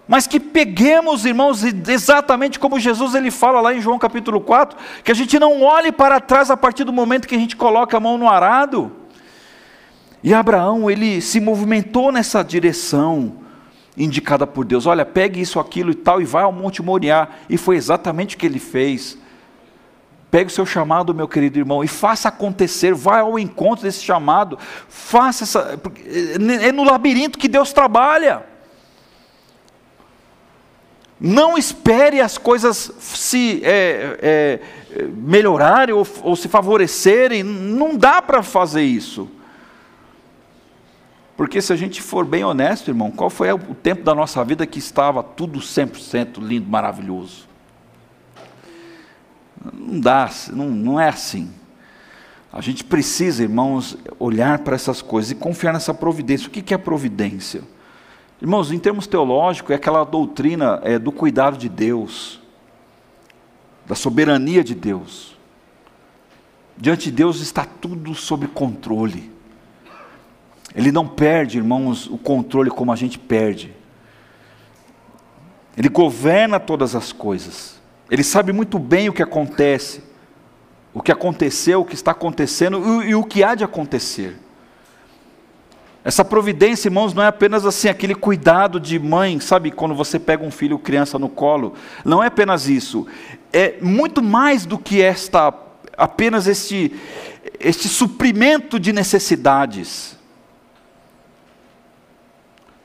mas que peguemos, irmãos, exatamente como Jesus ele fala lá em João capítulo 4, que a gente não olhe para trás a partir do momento que a gente coloca a mão no arado. E Abraão, ele se movimentou nessa direção indicada por Deus. Olha, pegue isso, aquilo e tal, e vai ao Monte Moriá. E foi exatamente o que ele fez. Pegue o seu chamado, meu querido irmão, e faça acontecer, vai ao encontro desse chamado, faça essa. É no labirinto que Deus trabalha. Não espere as coisas se é, é, melhorarem ou, ou se favorecerem, não dá para fazer isso. Porque se a gente for bem honesto, irmão, qual foi o tempo da nossa vida que estava tudo 100% lindo, maravilhoso? Não dá, não, não é assim. A gente precisa, irmãos, olhar para essas coisas e confiar nessa providência. O que é providência? Irmãos, em termos teológicos, é aquela doutrina é, do cuidado de Deus, da soberania de Deus. Diante de Deus está tudo sob controle. Ele não perde, irmãos, o controle como a gente perde. Ele governa todas as coisas. Ele sabe muito bem o que acontece, o que aconteceu, o que está acontecendo e, e o que há de acontecer. Essa providência, irmãos, não é apenas assim aquele cuidado de mãe, sabe, quando você pega um filho, criança no colo. Não é apenas isso. É muito mais do que esta apenas este este suprimento de necessidades.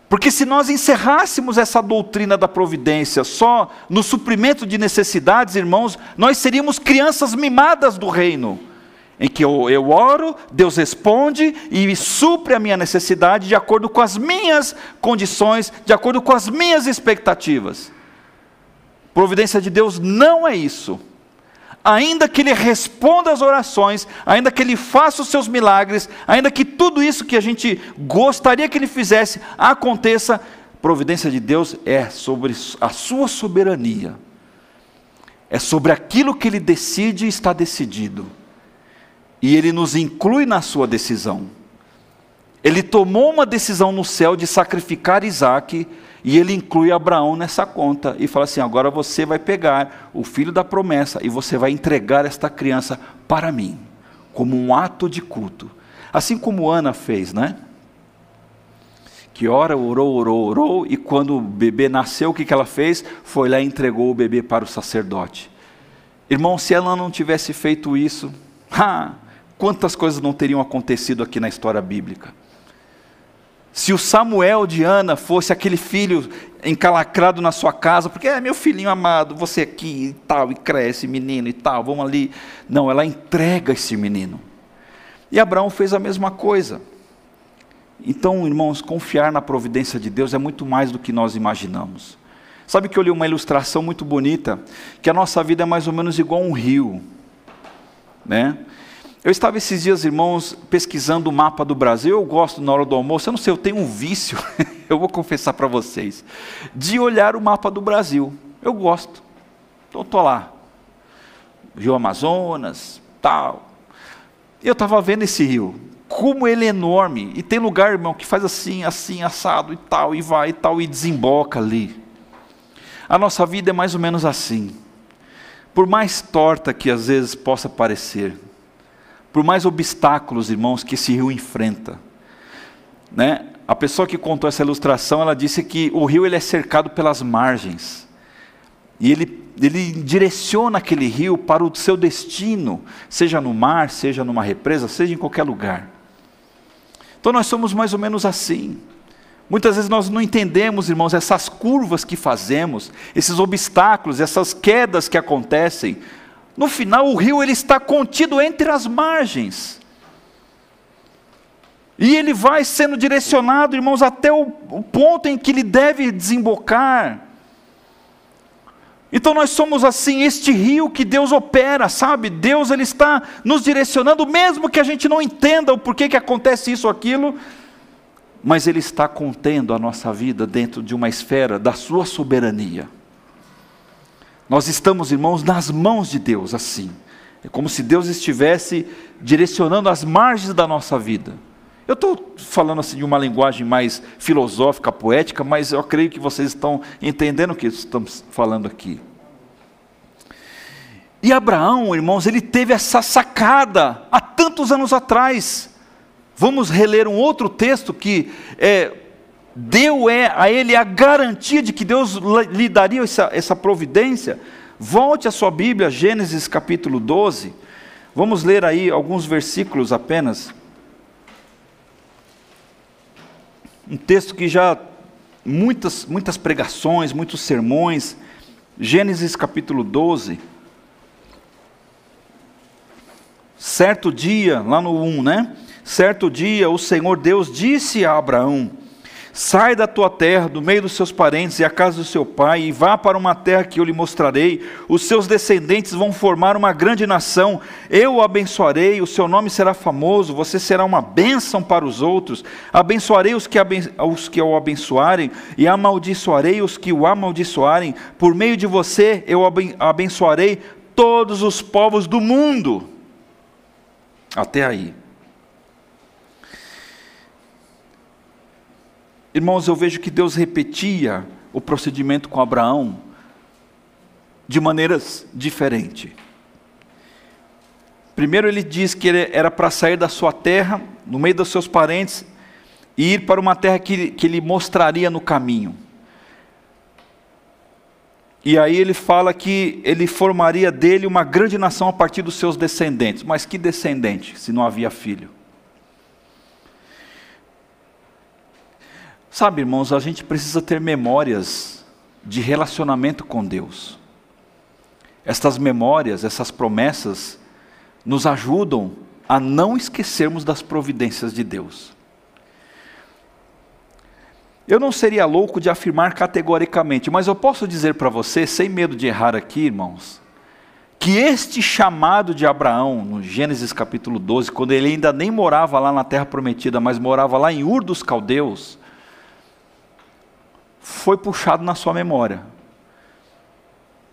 Porque se nós encerrássemos essa doutrina da providência só no suprimento de necessidades, irmãos, nós seríamos crianças mimadas do reino, em que eu, eu oro, Deus responde e supre a minha necessidade de acordo com as minhas condições, de acordo com as minhas expectativas. Providência de Deus não é isso ainda que Ele responda às orações, ainda que Ele faça os seus milagres, ainda que tudo isso que a gente gostaria que Ele fizesse aconteça, providência de Deus é sobre a sua soberania, é sobre aquilo que Ele decide e está decidido, e Ele nos inclui na sua decisão. Ele tomou uma decisão no céu de sacrificar Isaac, e ele inclui Abraão nessa conta e fala assim: agora você vai pegar o filho da promessa e você vai entregar esta criança para mim, como um ato de culto. Assim como Ana fez, né? Que ora, orou, orou, orou, e quando o bebê nasceu, o que, que ela fez? Foi lá e entregou o bebê para o sacerdote. Irmão, se ela não tivesse feito isso, ha, quantas coisas não teriam acontecido aqui na história bíblica? Se o Samuel de Ana fosse aquele filho encalacrado na sua casa, porque é meu filhinho amado, você aqui e tal, e cresce, menino e tal, vamos ali. Não, ela entrega esse menino. E Abraão fez a mesma coisa. Então, irmãos, confiar na providência de Deus é muito mais do que nós imaginamos. Sabe que eu li uma ilustração muito bonita, que a nossa vida é mais ou menos igual a um rio, né? Eu estava esses dias, irmãos, pesquisando o mapa do Brasil. Eu gosto na hora do almoço, eu não sei, eu tenho um vício, eu vou confessar para vocês, de olhar o mapa do Brasil. Eu gosto. Então estou lá. Rio Amazonas, tal. Eu estava vendo esse rio, como ele é enorme. E tem lugar, irmão, que faz assim, assim, assado e tal, e vai e tal, e desemboca ali. A nossa vida é mais ou menos assim. por mais torta que às vezes possa parecer, por mais obstáculos, irmãos, que esse rio enfrenta, né? A pessoa que contou essa ilustração, ela disse que o rio ele é cercado pelas margens. E ele, ele direciona aquele rio para o seu destino, seja no mar, seja numa represa, seja em qualquer lugar. Então nós somos mais ou menos assim. Muitas vezes nós não entendemos, irmãos, essas curvas que fazemos, esses obstáculos, essas quedas que acontecem. No final, o rio ele está contido entre as margens. E ele vai sendo direcionado, irmãos, até o, o ponto em que ele deve desembocar. Então nós somos assim, este rio que Deus opera, sabe? Deus ele está nos direcionando, mesmo que a gente não entenda o porquê que acontece isso ou aquilo, mas Ele está contendo a nossa vida dentro de uma esfera da Sua soberania. Nós estamos, irmãos, nas mãos de Deus, assim. É como se Deus estivesse direcionando as margens da nossa vida. Eu estou falando assim de uma linguagem mais filosófica, poética, mas eu creio que vocês estão entendendo o que estamos falando aqui. E Abraão, irmãos, ele teve essa sacada há tantos anos atrás. Vamos reler um outro texto que é, deu é, a ele a garantia de que Deus lhe daria essa, essa providência. Volte a sua Bíblia, Gênesis capítulo 12. Vamos ler aí alguns versículos apenas. Um texto que já muitas muitas pregações, muitos sermões. Gênesis capítulo 12. Certo dia, lá no 1, né? Certo dia, o Senhor Deus disse a Abraão: Sai da tua terra, do meio dos seus parentes e a casa do seu pai, e vá para uma terra que eu lhe mostrarei. Os seus descendentes vão formar uma grande nação. Eu o abençoarei, o seu nome será famoso, você será uma bênção para os outros. Abençoarei os que, aben os que o abençoarem, e amaldiçoarei os que o amaldiçoarem. Por meio de você eu abençoarei todos os povos do mundo. Até aí. Irmãos, eu vejo que Deus repetia o procedimento com Abraão de maneiras diferentes. Primeiro, ele diz que ele era para sair da sua terra, no meio dos seus parentes, e ir para uma terra que, que ele mostraria no caminho. E aí ele fala que ele formaria dele uma grande nação a partir dos seus descendentes. Mas que descendente, se não havia filho? Sabe, irmãos, a gente precisa ter memórias de relacionamento com Deus. Estas memórias, essas promessas, nos ajudam a não esquecermos das providências de Deus. Eu não seria louco de afirmar categoricamente, mas eu posso dizer para você, sem medo de errar aqui, irmãos, que este chamado de Abraão, no Gênesis capítulo 12, quando ele ainda nem morava lá na terra prometida, mas morava lá em Ur dos Caldeus, foi puxado na sua memória.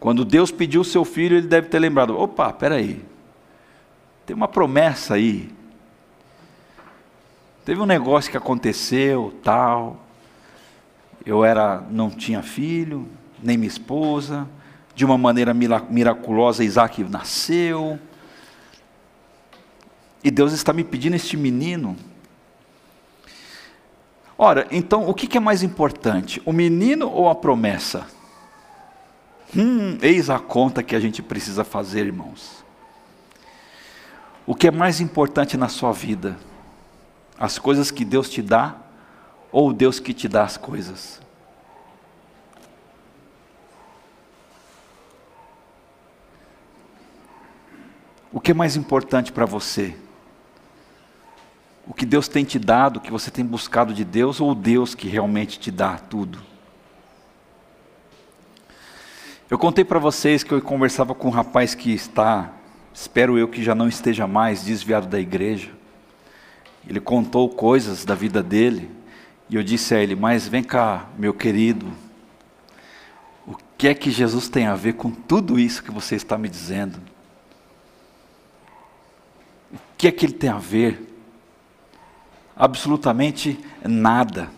Quando Deus pediu o seu filho, ele deve ter lembrado: opa, peraí, tem uma promessa aí. Teve um negócio que aconteceu, tal. Eu era, não tinha filho, nem minha esposa. De uma maneira miraculosa, Isaac nasceu. E Deus está me pedindo este menino Ora, então o que é mais importante, o menino ou a promessa? Hum, eis a conta que a gente precisa fazer, irmãos. O que é mais importante na sua vida? As coisas que Deus te dá ou Deus que te dá as coisas? O que é mais importante para você? O que Deus tem te dado, o que você tem buscado de Deus, ou Deus que realmente te dá tudo? Eu contei para vocês que eu conversava com um rapaz que está, espero eu que já não esteja mais desviado da igreja. Ele contou coisas da vida dele, e eu disse a ele: Mas vem cá, meu querido, o que é que Jesus tem a ver com tudo isso que você está me dizendo? O que é que ele tem a ver? Absolutamente nada.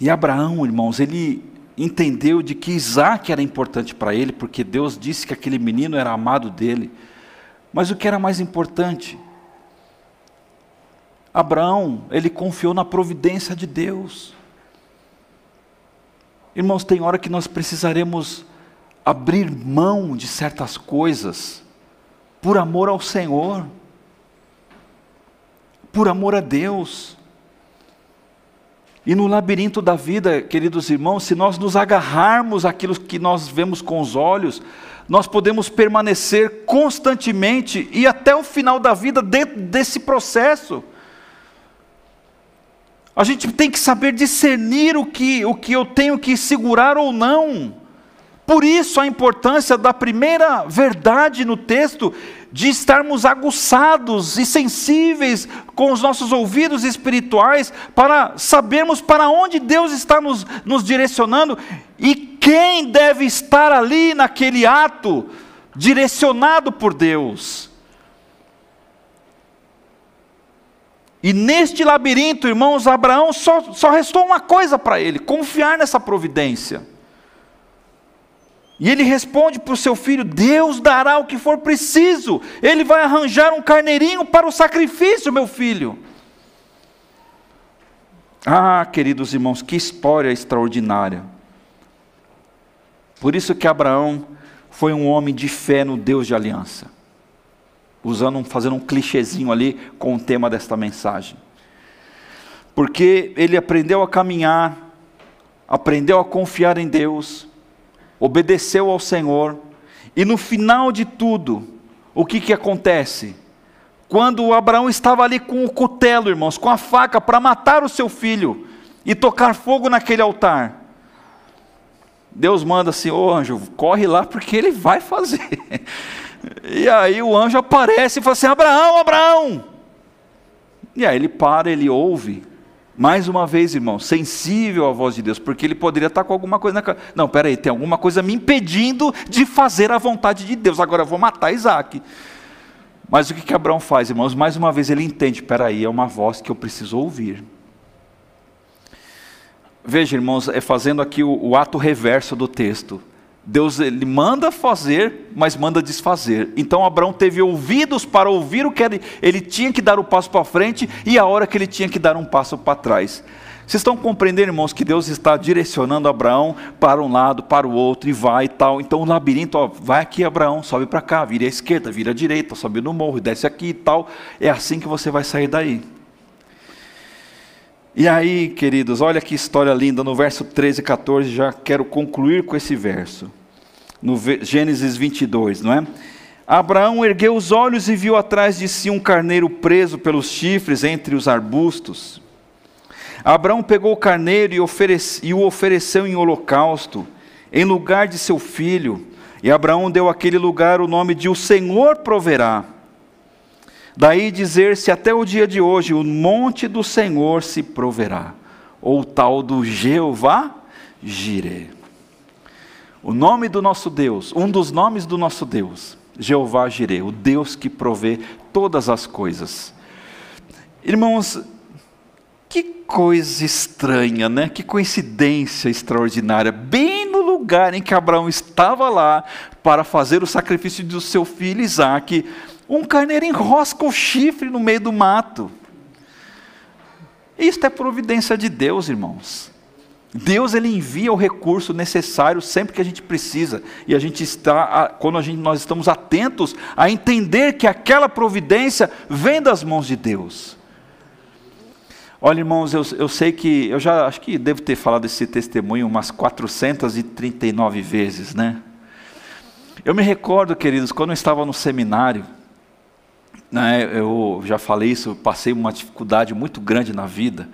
E Abraão, irmãos, ele entendeu de que Isaac era importante para ele, porque Deus disse que aquele menino era amado dele. Mas o que era mais importante? Abraão, ele confiou na providência de Deus. Irmãos, tem hora que nós precisaremos abrir mão de certas coisas por amor ao Senhor, por amor a Deus. E no labirinto da vida, queridos irmãos, se nós nos agarrarmos àquilo que nós vemos com os olhos, nós podemos permanecer constantemente e até o final da vida dentro desse processo. A gente tem que saber discernir o que, o que eu tenho que segurar ou não. Por isso a importância da primeira verdade no texto, de estarmos aguçados e sensíveis com os nossos ouvidos espirituais, para sabermos para onde Deus está nos, nos direcionando e quem deve estar ali naquele ato, direcionado por Deus. E neste labirinto, irmãos, Abraão só, só restou uma coisa para ele: confiar nessa providência. E ele responde para o seu filho: Deus dará o que for preciso, ele vai arranjar um carneirinho para o sacrifício, meu filho. Ah, queridos irmãos, que história extraordinária. Por isso que Abraão foi um homem de fé no Deus de aliança. Usando, fazendo um clichêzinho ali com o tema desta mensagem. Porque ele aprendeu a caminhar, aprendeu a confiar em Deus, obedeceu ao Senhor, e no final de tudo, o que, que acontece? Quando Abraão estava ali com o cutelo, irmãos, com a faca para matar o seu filho e tocar fogo naquele altar, Deus manda assim: ô anjo, corre lá porque ele vai fazer. E aí o anjo aparece e fala assim: Abraão, Abraão. E aí ele para, ele ouve, mais uma vez, irmão, sensível à voz de Deus, porque ele poderia estar com alguma coisa na cara. Não, peraí, tem alguma coisa me impedindo de fazer a vontade de Deus. Agora eu vou matar Isaac. Mas o que, que Abraão faz, irmãos? Mais uma vez ele entende: peraí, é uma voz que eu preciso ouvir. Veja, irmãos, é fazendo aqui o, o ato reverso do texto. Deus ele manda fazer, mas manda desfazer. Então Abraão teve ouvidos para ouvir o que ele, ele tinha que dar o passo para frente e a hora que ele tinha que dar um passo para trás. Vocês estão compreendendo, irmãos, que Deus está direcionando Abraão para um lado, para o outro e vai e tal. Então o labirinto, ó, vai aqui, Abraão, sobe para cá, vira à esquerda, vira à direita, sobe no morro, desce aqui e tal. É assim que você vai sair daí. E aí, queridos, olha que história linda, no verso 13 e 14, já quero concluir com esse verso no Gênesis 22, não é? Abraão ergueu os olhos e viu atrás de si um carneiro preso pelos chifres entre os arbustos. Abraão pegou o carneiro e, e o ofereceu em holocausto, em lugar de seu filho. E Abraão deu àquele lugar o nome de O Senhor proverá. Daí dizer-se até o dia de hoje: o monte do Senhor se proverá, ou tal do Jeová Jireh. O nome do nosso Deus, um dos nomes do nosso Deus, Jeová Jireh, o Deus que provê todas as coisas. Irmãos, que coisa estranha, né? Que coincidência extraordinária. Bem no lugar em que Abraão estava lá para fazer o sacrifício do seu filho Isaque, um carneiro enrosca o chifre no meio do mato. Isto é providência de Deus, irmãos. Deus ele envia o recurso necessário sempre que a gente precisa e a gente está quando a gente, nós estamos atentos a entender que aquela providência vem das mãos de Deus. Olha, irmãos, eu, eu sei que eu já acho que devo ter falado esse testemunho umas 439 vezes, né? Eu me recordo, queridos, quando eu estava no seminário, né, eu já falei isso, passei uma dificuldade muito grande na vida.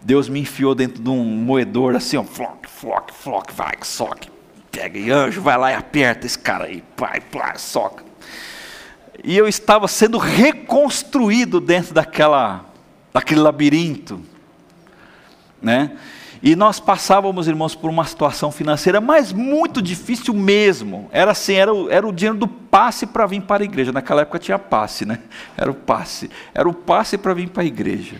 Deus me enfiou dentro de um moedor assim, ó, flock, flock, flock, vai, soque, pega e anjo, vai lá e aperta esse cara aí, pai, pai, soca. E eu estava sendo reconstruído dentro daquela, daquele labirinto, né? E nós passávamos, irmãos, por uma situação financeira, mas muito difícil mesmo. Era assim, era o, era o dinheiro do passe para vir para a igreja. Naquela época tinha passe, né? Era o passe. Era o passe para vir para a igreja.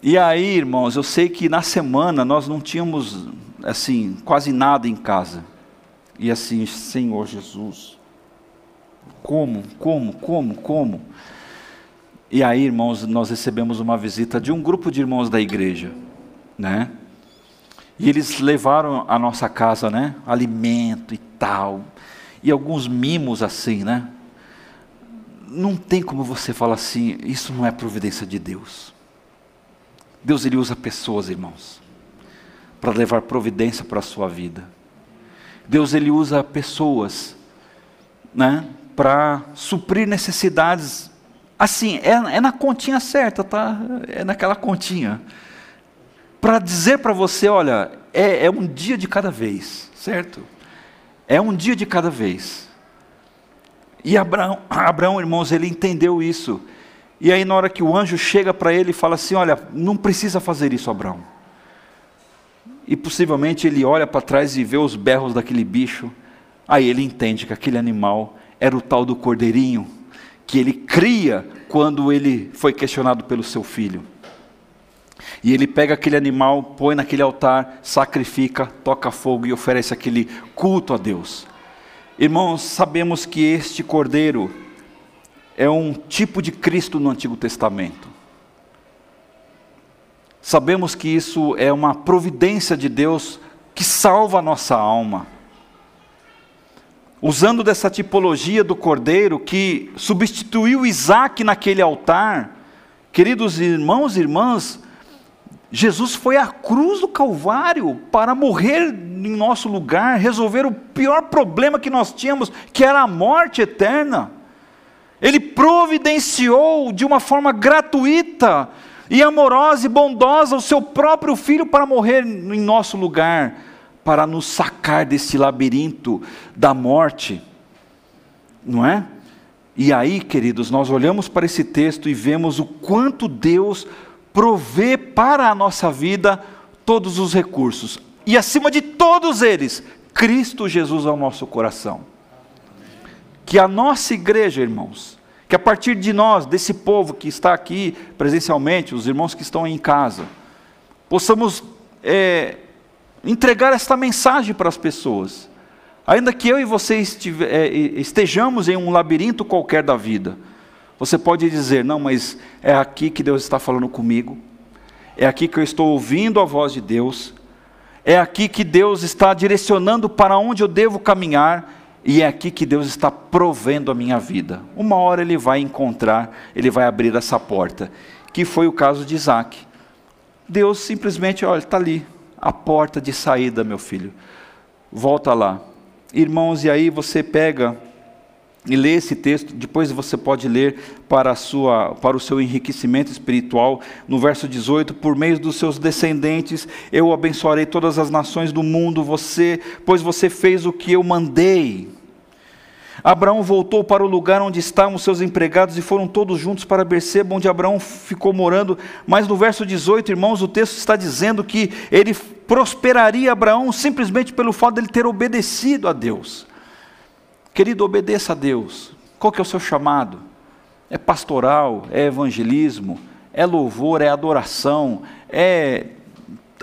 E aí, irmãos, eu sei que na semana nós não tínhamos assim, quase nada em casa. E assim, Senhor Jesus, como, como, como, como? E aí, irmãos, nós recebemos uma visita de um grupo de irmãos da igreja, né? E eles levaram a nossa casa, né? Alimento e tal. E alguns mimos assim, né? Não tem como você falar assim, isso não é providência de Deus. Deus ele usa pessoas, irmãos, para levar providência para a sua vida. Deus ele usa pessoas, né, para suprir necessidades. Assim, é, é na continha certa, tá? É naquela continha para dizer para você: olha, é, é um dia de cada vez, certo? É um dia de cada vez. E Abraão, Abraão, irmãos, ele entendeu isso. E aí, na hora que o anjo chega para ele e fala assim: Olha, não precisa fazer isso, Abraão. E possivelmente ele olha para trás e vê os berros daquele bicho. Aí ele entende que aquele animal era o tal do cordeirinho que ele cria quando ele foi questionado pelo seu filho. E ele pega aquele animal, põe naquele altar, sacrifica, toca fogo e oferece aquele culto a Deus. Irmãos, sabemos que este cordeiro é um tipo de Cristo no Antigo Testamento. Sabemos que isso é uma providência de Deus que salva a nossa alma. Usando dessa tipologia do cordeiro que substituiu Isaac naquele altar, queridos irmãos e irmãs, Jesus foi à cruz do Calvário para morrer em nosso lugar, resolver o pior problema que nós tínhamos, que era a morte eterna. Ele providenciou de uma forma gratuita e amorosa e bondosa o seu próprio filho para morrer em nosso lugar, para nos sacar desse labirinto da morte. Não é? E aí, queridos, nós olhamos para esse texto e vemos o quanto Deus provê para a nossa vida todos os recursos. E acima de todos eles, Cristo Jesus ao nosso coração. Que a nossa igreja, irmãos, que a partir de nós, desse povo que está aqui presencialmente, os irmãos que estão em casa, possamos é, entregar esta mensagem para as pessoas. Ainda que eu e você é, estejamos em um labirinto qualquer da vida, você pode dizer, não, mas é aqui que Deus está falando comigo, é aqui que eu estou ouvindo a voz de Deus, é aqui que Deus está direcionando para onde eu devo caminhar, e é aqui que Deus está provendo a minha vida. Uma hora Ele vai encontrar, Ele vai abrir essa porta, que foi o caso de Isaac. Deus simplesmente, olha, está ali, a porta de saída, meu filho. Volta lá. Irmãos, e aí você pega e lê esse texto, depois você pode ler para, sua, para o seu enriquecimento espiritual, no verso 18: Por meio dos seus descendentes eu abençoarei todas as nações do mundo, você, pois você fez o que eu mandei. Abraão voltou para o lugar onde estavam seus empregados e foram todos juntos para Berseba, onde Abraão ficou morando. Mas no verso 18, irmãos, o texto está dizendo que ele prosperaria Abraão simplesmente pelo fato de ele ter obedecido a Deus. Querido, obedeça a Deus. Qual que é o seu chamado? É pastoral, é evangelismo, é louvor, é adoração, é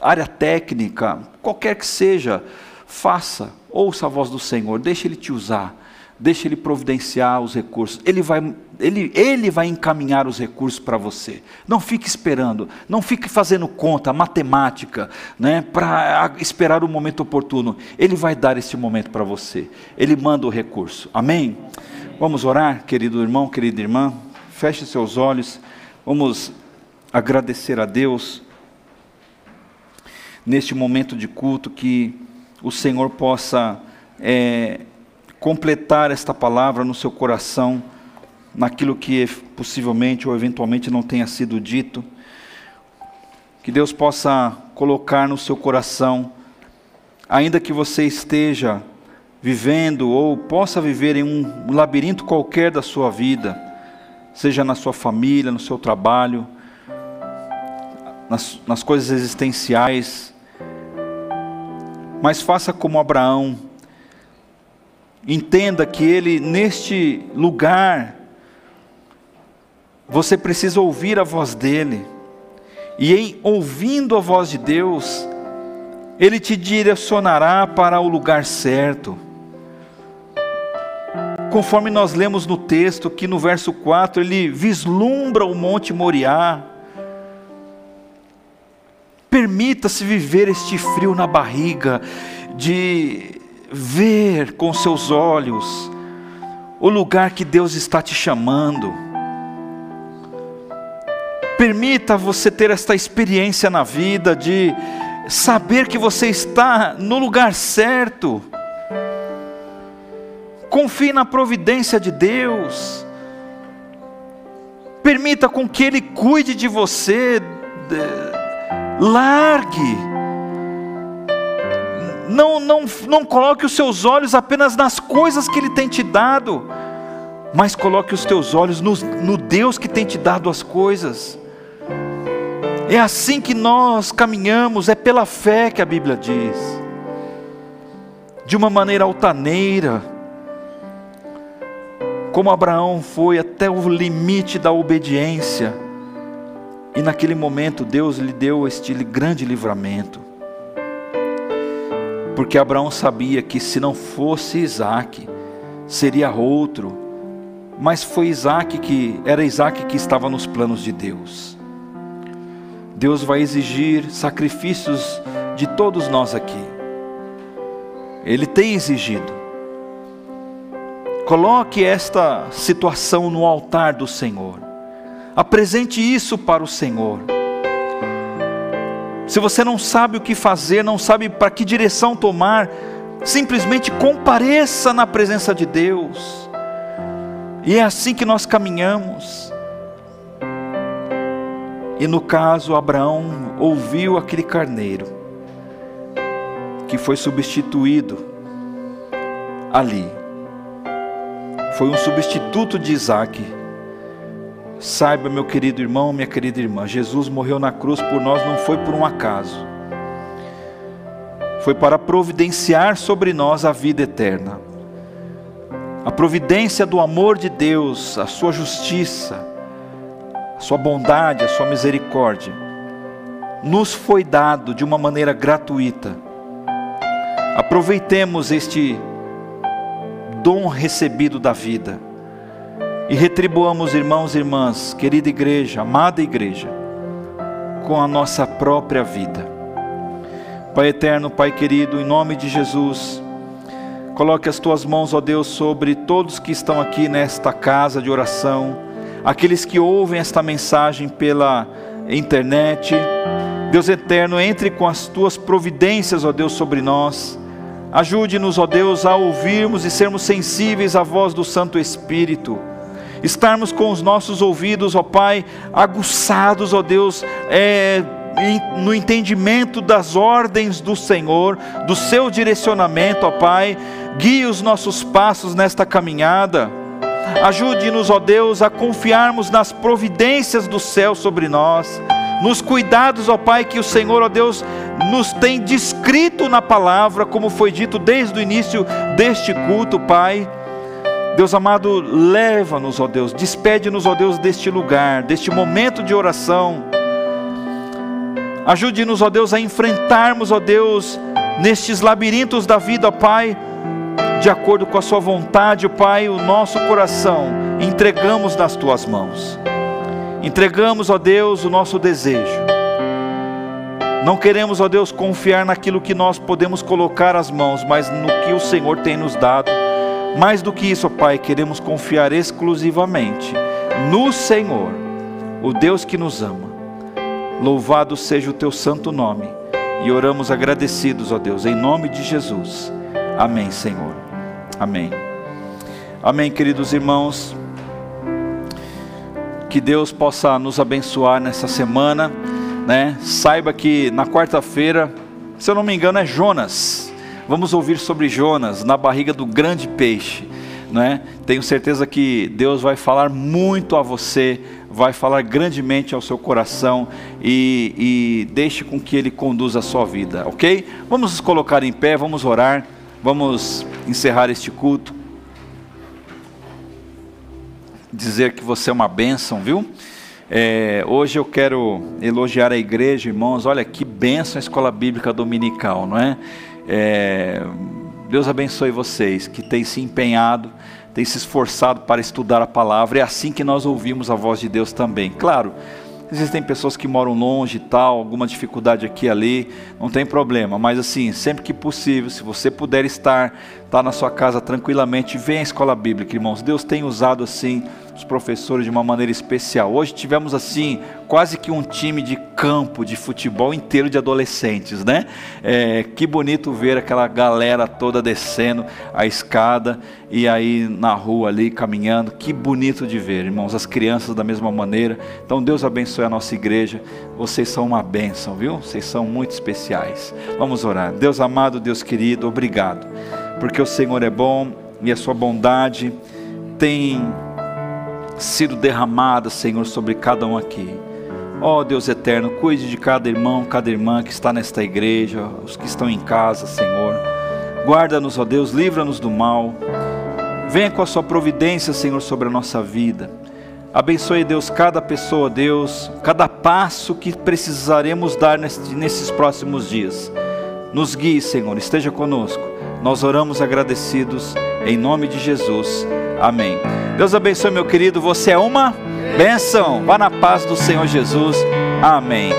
área técnica, qualquer que seja, faça, ouça a voz do Senhor, deixe Ele te usar. Deixe Ele providenciar os recursos. Ele vai, ele, ele vai encaminhar os recursos para você. Não fique esperando. Não fique fazendo conta, matemática, né, para esperar o momento oportuno. Ele vai dar esse momento para você. Ele manda o recurso. Amém? Vamos orar, querido irmão, querida irmã. Feche seus olhos. Vamos agradecer a Deus neste momento de culto que o Senhor possa. É, completar esta palavra no seu coração, naquilo que possivelmente ou eventualmente não tenha sido dito. Que Deus possa colocar no seu coração, ainda que você esteja vivendo ou possa viver em um labirinto qualquer da sua vida, seja na sua família, no seu trabalho, nas, nas coisas existenciais, mas faça como Abraão, Entenda que Ele, neste lugar, você precisa ouvir a voz dEle. E em ouvindo a voz de Deus, Ele te direcionará para o lugar certo. Conforme nós lemos no texto, que no verso 4 ele vislumbra o Monte Moriá. Permita-se viver este frio na barriga, de ver com seus olhos o lugar que Deus está te chamando. Permita você ter esta experiência na vida de saber que você está no lugar certo. Confie na providência de Deus. Permita com que Ele cuide de você. Largue. Não, não, não coloque os seus olhos apenas nas coisas que Ele tem te dado, mas coloque os teus olhos no, no Deus que tem te dado as coisas. É assim que nós caminhamos, é pela fé que a Bíblia diz. De uma maneira altaneira, como Abraão foi até o limite da obediência, e naquele momento Deus lhe deu este grande livramento. Porque Abraão sabia que se não fosse Isaac, seria outro, mas foi Isaac que era Isaac que estava nos planos de Deus. Deus vai exigir sacrifícios de todos nós aqui. Ele tem exigido. Coloque esta situação no altar do Senhor. Apresente isso para o Senhor. Se você não sabe o que fazer, não sabe para que direção tomar, simplesmente compareça na presença de Deus. E é assim que nós caminhamos. E no caso, Abraão ouviu aquele carneiro que foi substituído ali. Foi um substituto de Isaac. Saiba, meu querido irmão, minha querida irmã, Jesus morreu na cruz por nós, não foi por um acaso. Foi para providenciar sobre nós a vida eterna. A providência do amor de Deus, a sua justiça, a sua bondade, a sua misericórdia, nos foi dado de uma maneira gratuita. Aproveitemos este dom recebido da vida e retribuamos, irmãos e irmãs, querida igreja, amada igreja, com a nossa própria vida. Pai eterno, Pai querido, em nome de Jesus, coloque as tuas mãos, ó Deus, sobre todos que estão aqui nesta casa de oração aqueles que ouvem esta mensagem pela internet. Deus eterno, entre com as tuas providências, ó Deus, sobre nós. Ajude-nos, ó Deus, a ouvirmos e sermos sensíveis à voz do Santo Espírito. Estarmos com os nossos ouvidos, ó Pai, aguçados, ó Deus, é, no entendimento das ordens do Senhor, do seu direcionamento, ó Pai. Guie os nossos passos nesta caminhada Ajude-nos, ó Deus, a confiarmos nas providências do céu sobre nós, nos cuidados, ó Pai, que o Senhor, ó Deus, nos tem descrito na palavra, como foi dito desde o início deste culto, Pai. Deus amado, leva-nos, ó Deus, despede-nos, ó Deus, deste lugar, deste momento de oração. Ajude-nos, ó Deus, a enfrentarmos, ó Deus, nestes labirintos da vida, Pai de acordo com a Sua vontade, Pai, o nosso coração entregamos nas Tuas mãos. Entregamos, ó Deus, o nosso desejo. Não queremos, ó Deus, confiar naquilo que nós podemos colocar as mãos, mas no que o Senhor tem nos dado. Mais do que isso, Pai, queremos confiar exclusivamente no Senhor, o Deus que nos ama. Louvado seja o teu santo nome. E oramos agradecidos, ó Deus, em nome de Jesus. Amém, Senhor. Amém. Amém, queridos irmãos. Que Deus possa nos abençoar nessa semana, né? Saiba que na quarta-feira, se eu não me engano, é Jonas. Vamos ouvir sobre Jonas na barriga do grande peixe, né? Tenho certeza que Deus vai falar muito a você, vai falar grandemente ao seu coração e, e deixe com que Ele conduza a sua vida, ok? Vamos nos colocar em pé, vamos orar. Vamos encerrar este culto. Dizer que você é uma bênção, viu? É, hoje eu quero elogiar a igreja, irmãos. Olha que benção a escola bíblica dominical, não é? É Deus abençoe vocês que têm se empenhado, têm se esforçado para estudar a palavra. É assim que nós ouvimos a voz de Deus também. Claro, Existem pessoas que moram longe e tal, alguma dificuldade aqui e ali, não tem problema. Mas assim, sempre que possível, se você puder estar, estar na sua casa tranquilamente, venha à escola bíblica, irmãos. Deus tem usado assim os professores de uma maneira especial. Hoje tivemos assim quase que um time de campo de futebol inteiro de adolescentes, né? É, que bonito ver aquela galera toda descendo a escada e aí na rua ali caminhando. Que bonito de ver, irmãos, as crianças da mesma maneira. Então Deus abençoe a nossa igreja. Vocês são uma bênção, viu? Vocês são muito especiais. Vamos orar. Deus amado, Deus querido, obrigado, porque o Senhor é bom e a sua bondade tem sido derramada, Senhor, sobre cada um aqui. Ó oh, Deus eterno, cuide de cada irmão, cada irmã que está nesta igreja, os que estão em casa, Senhor. Guarda-nos, ó Deus, livra-nos do mal. Venha com a sua providência, Senhor, sobre a nossa vida. Abençoe, Deus, cada pessoa, Deus, cada passo que precisaremos dar nesses próximos dias. Nos guie, Senhor, esteja conosco. Nós oramos agradecidos em nome de Jesus. Amém. Deus abençoe, meu querido. Você é uma bênção. Vá na paz do Senhor Jesus. Amém.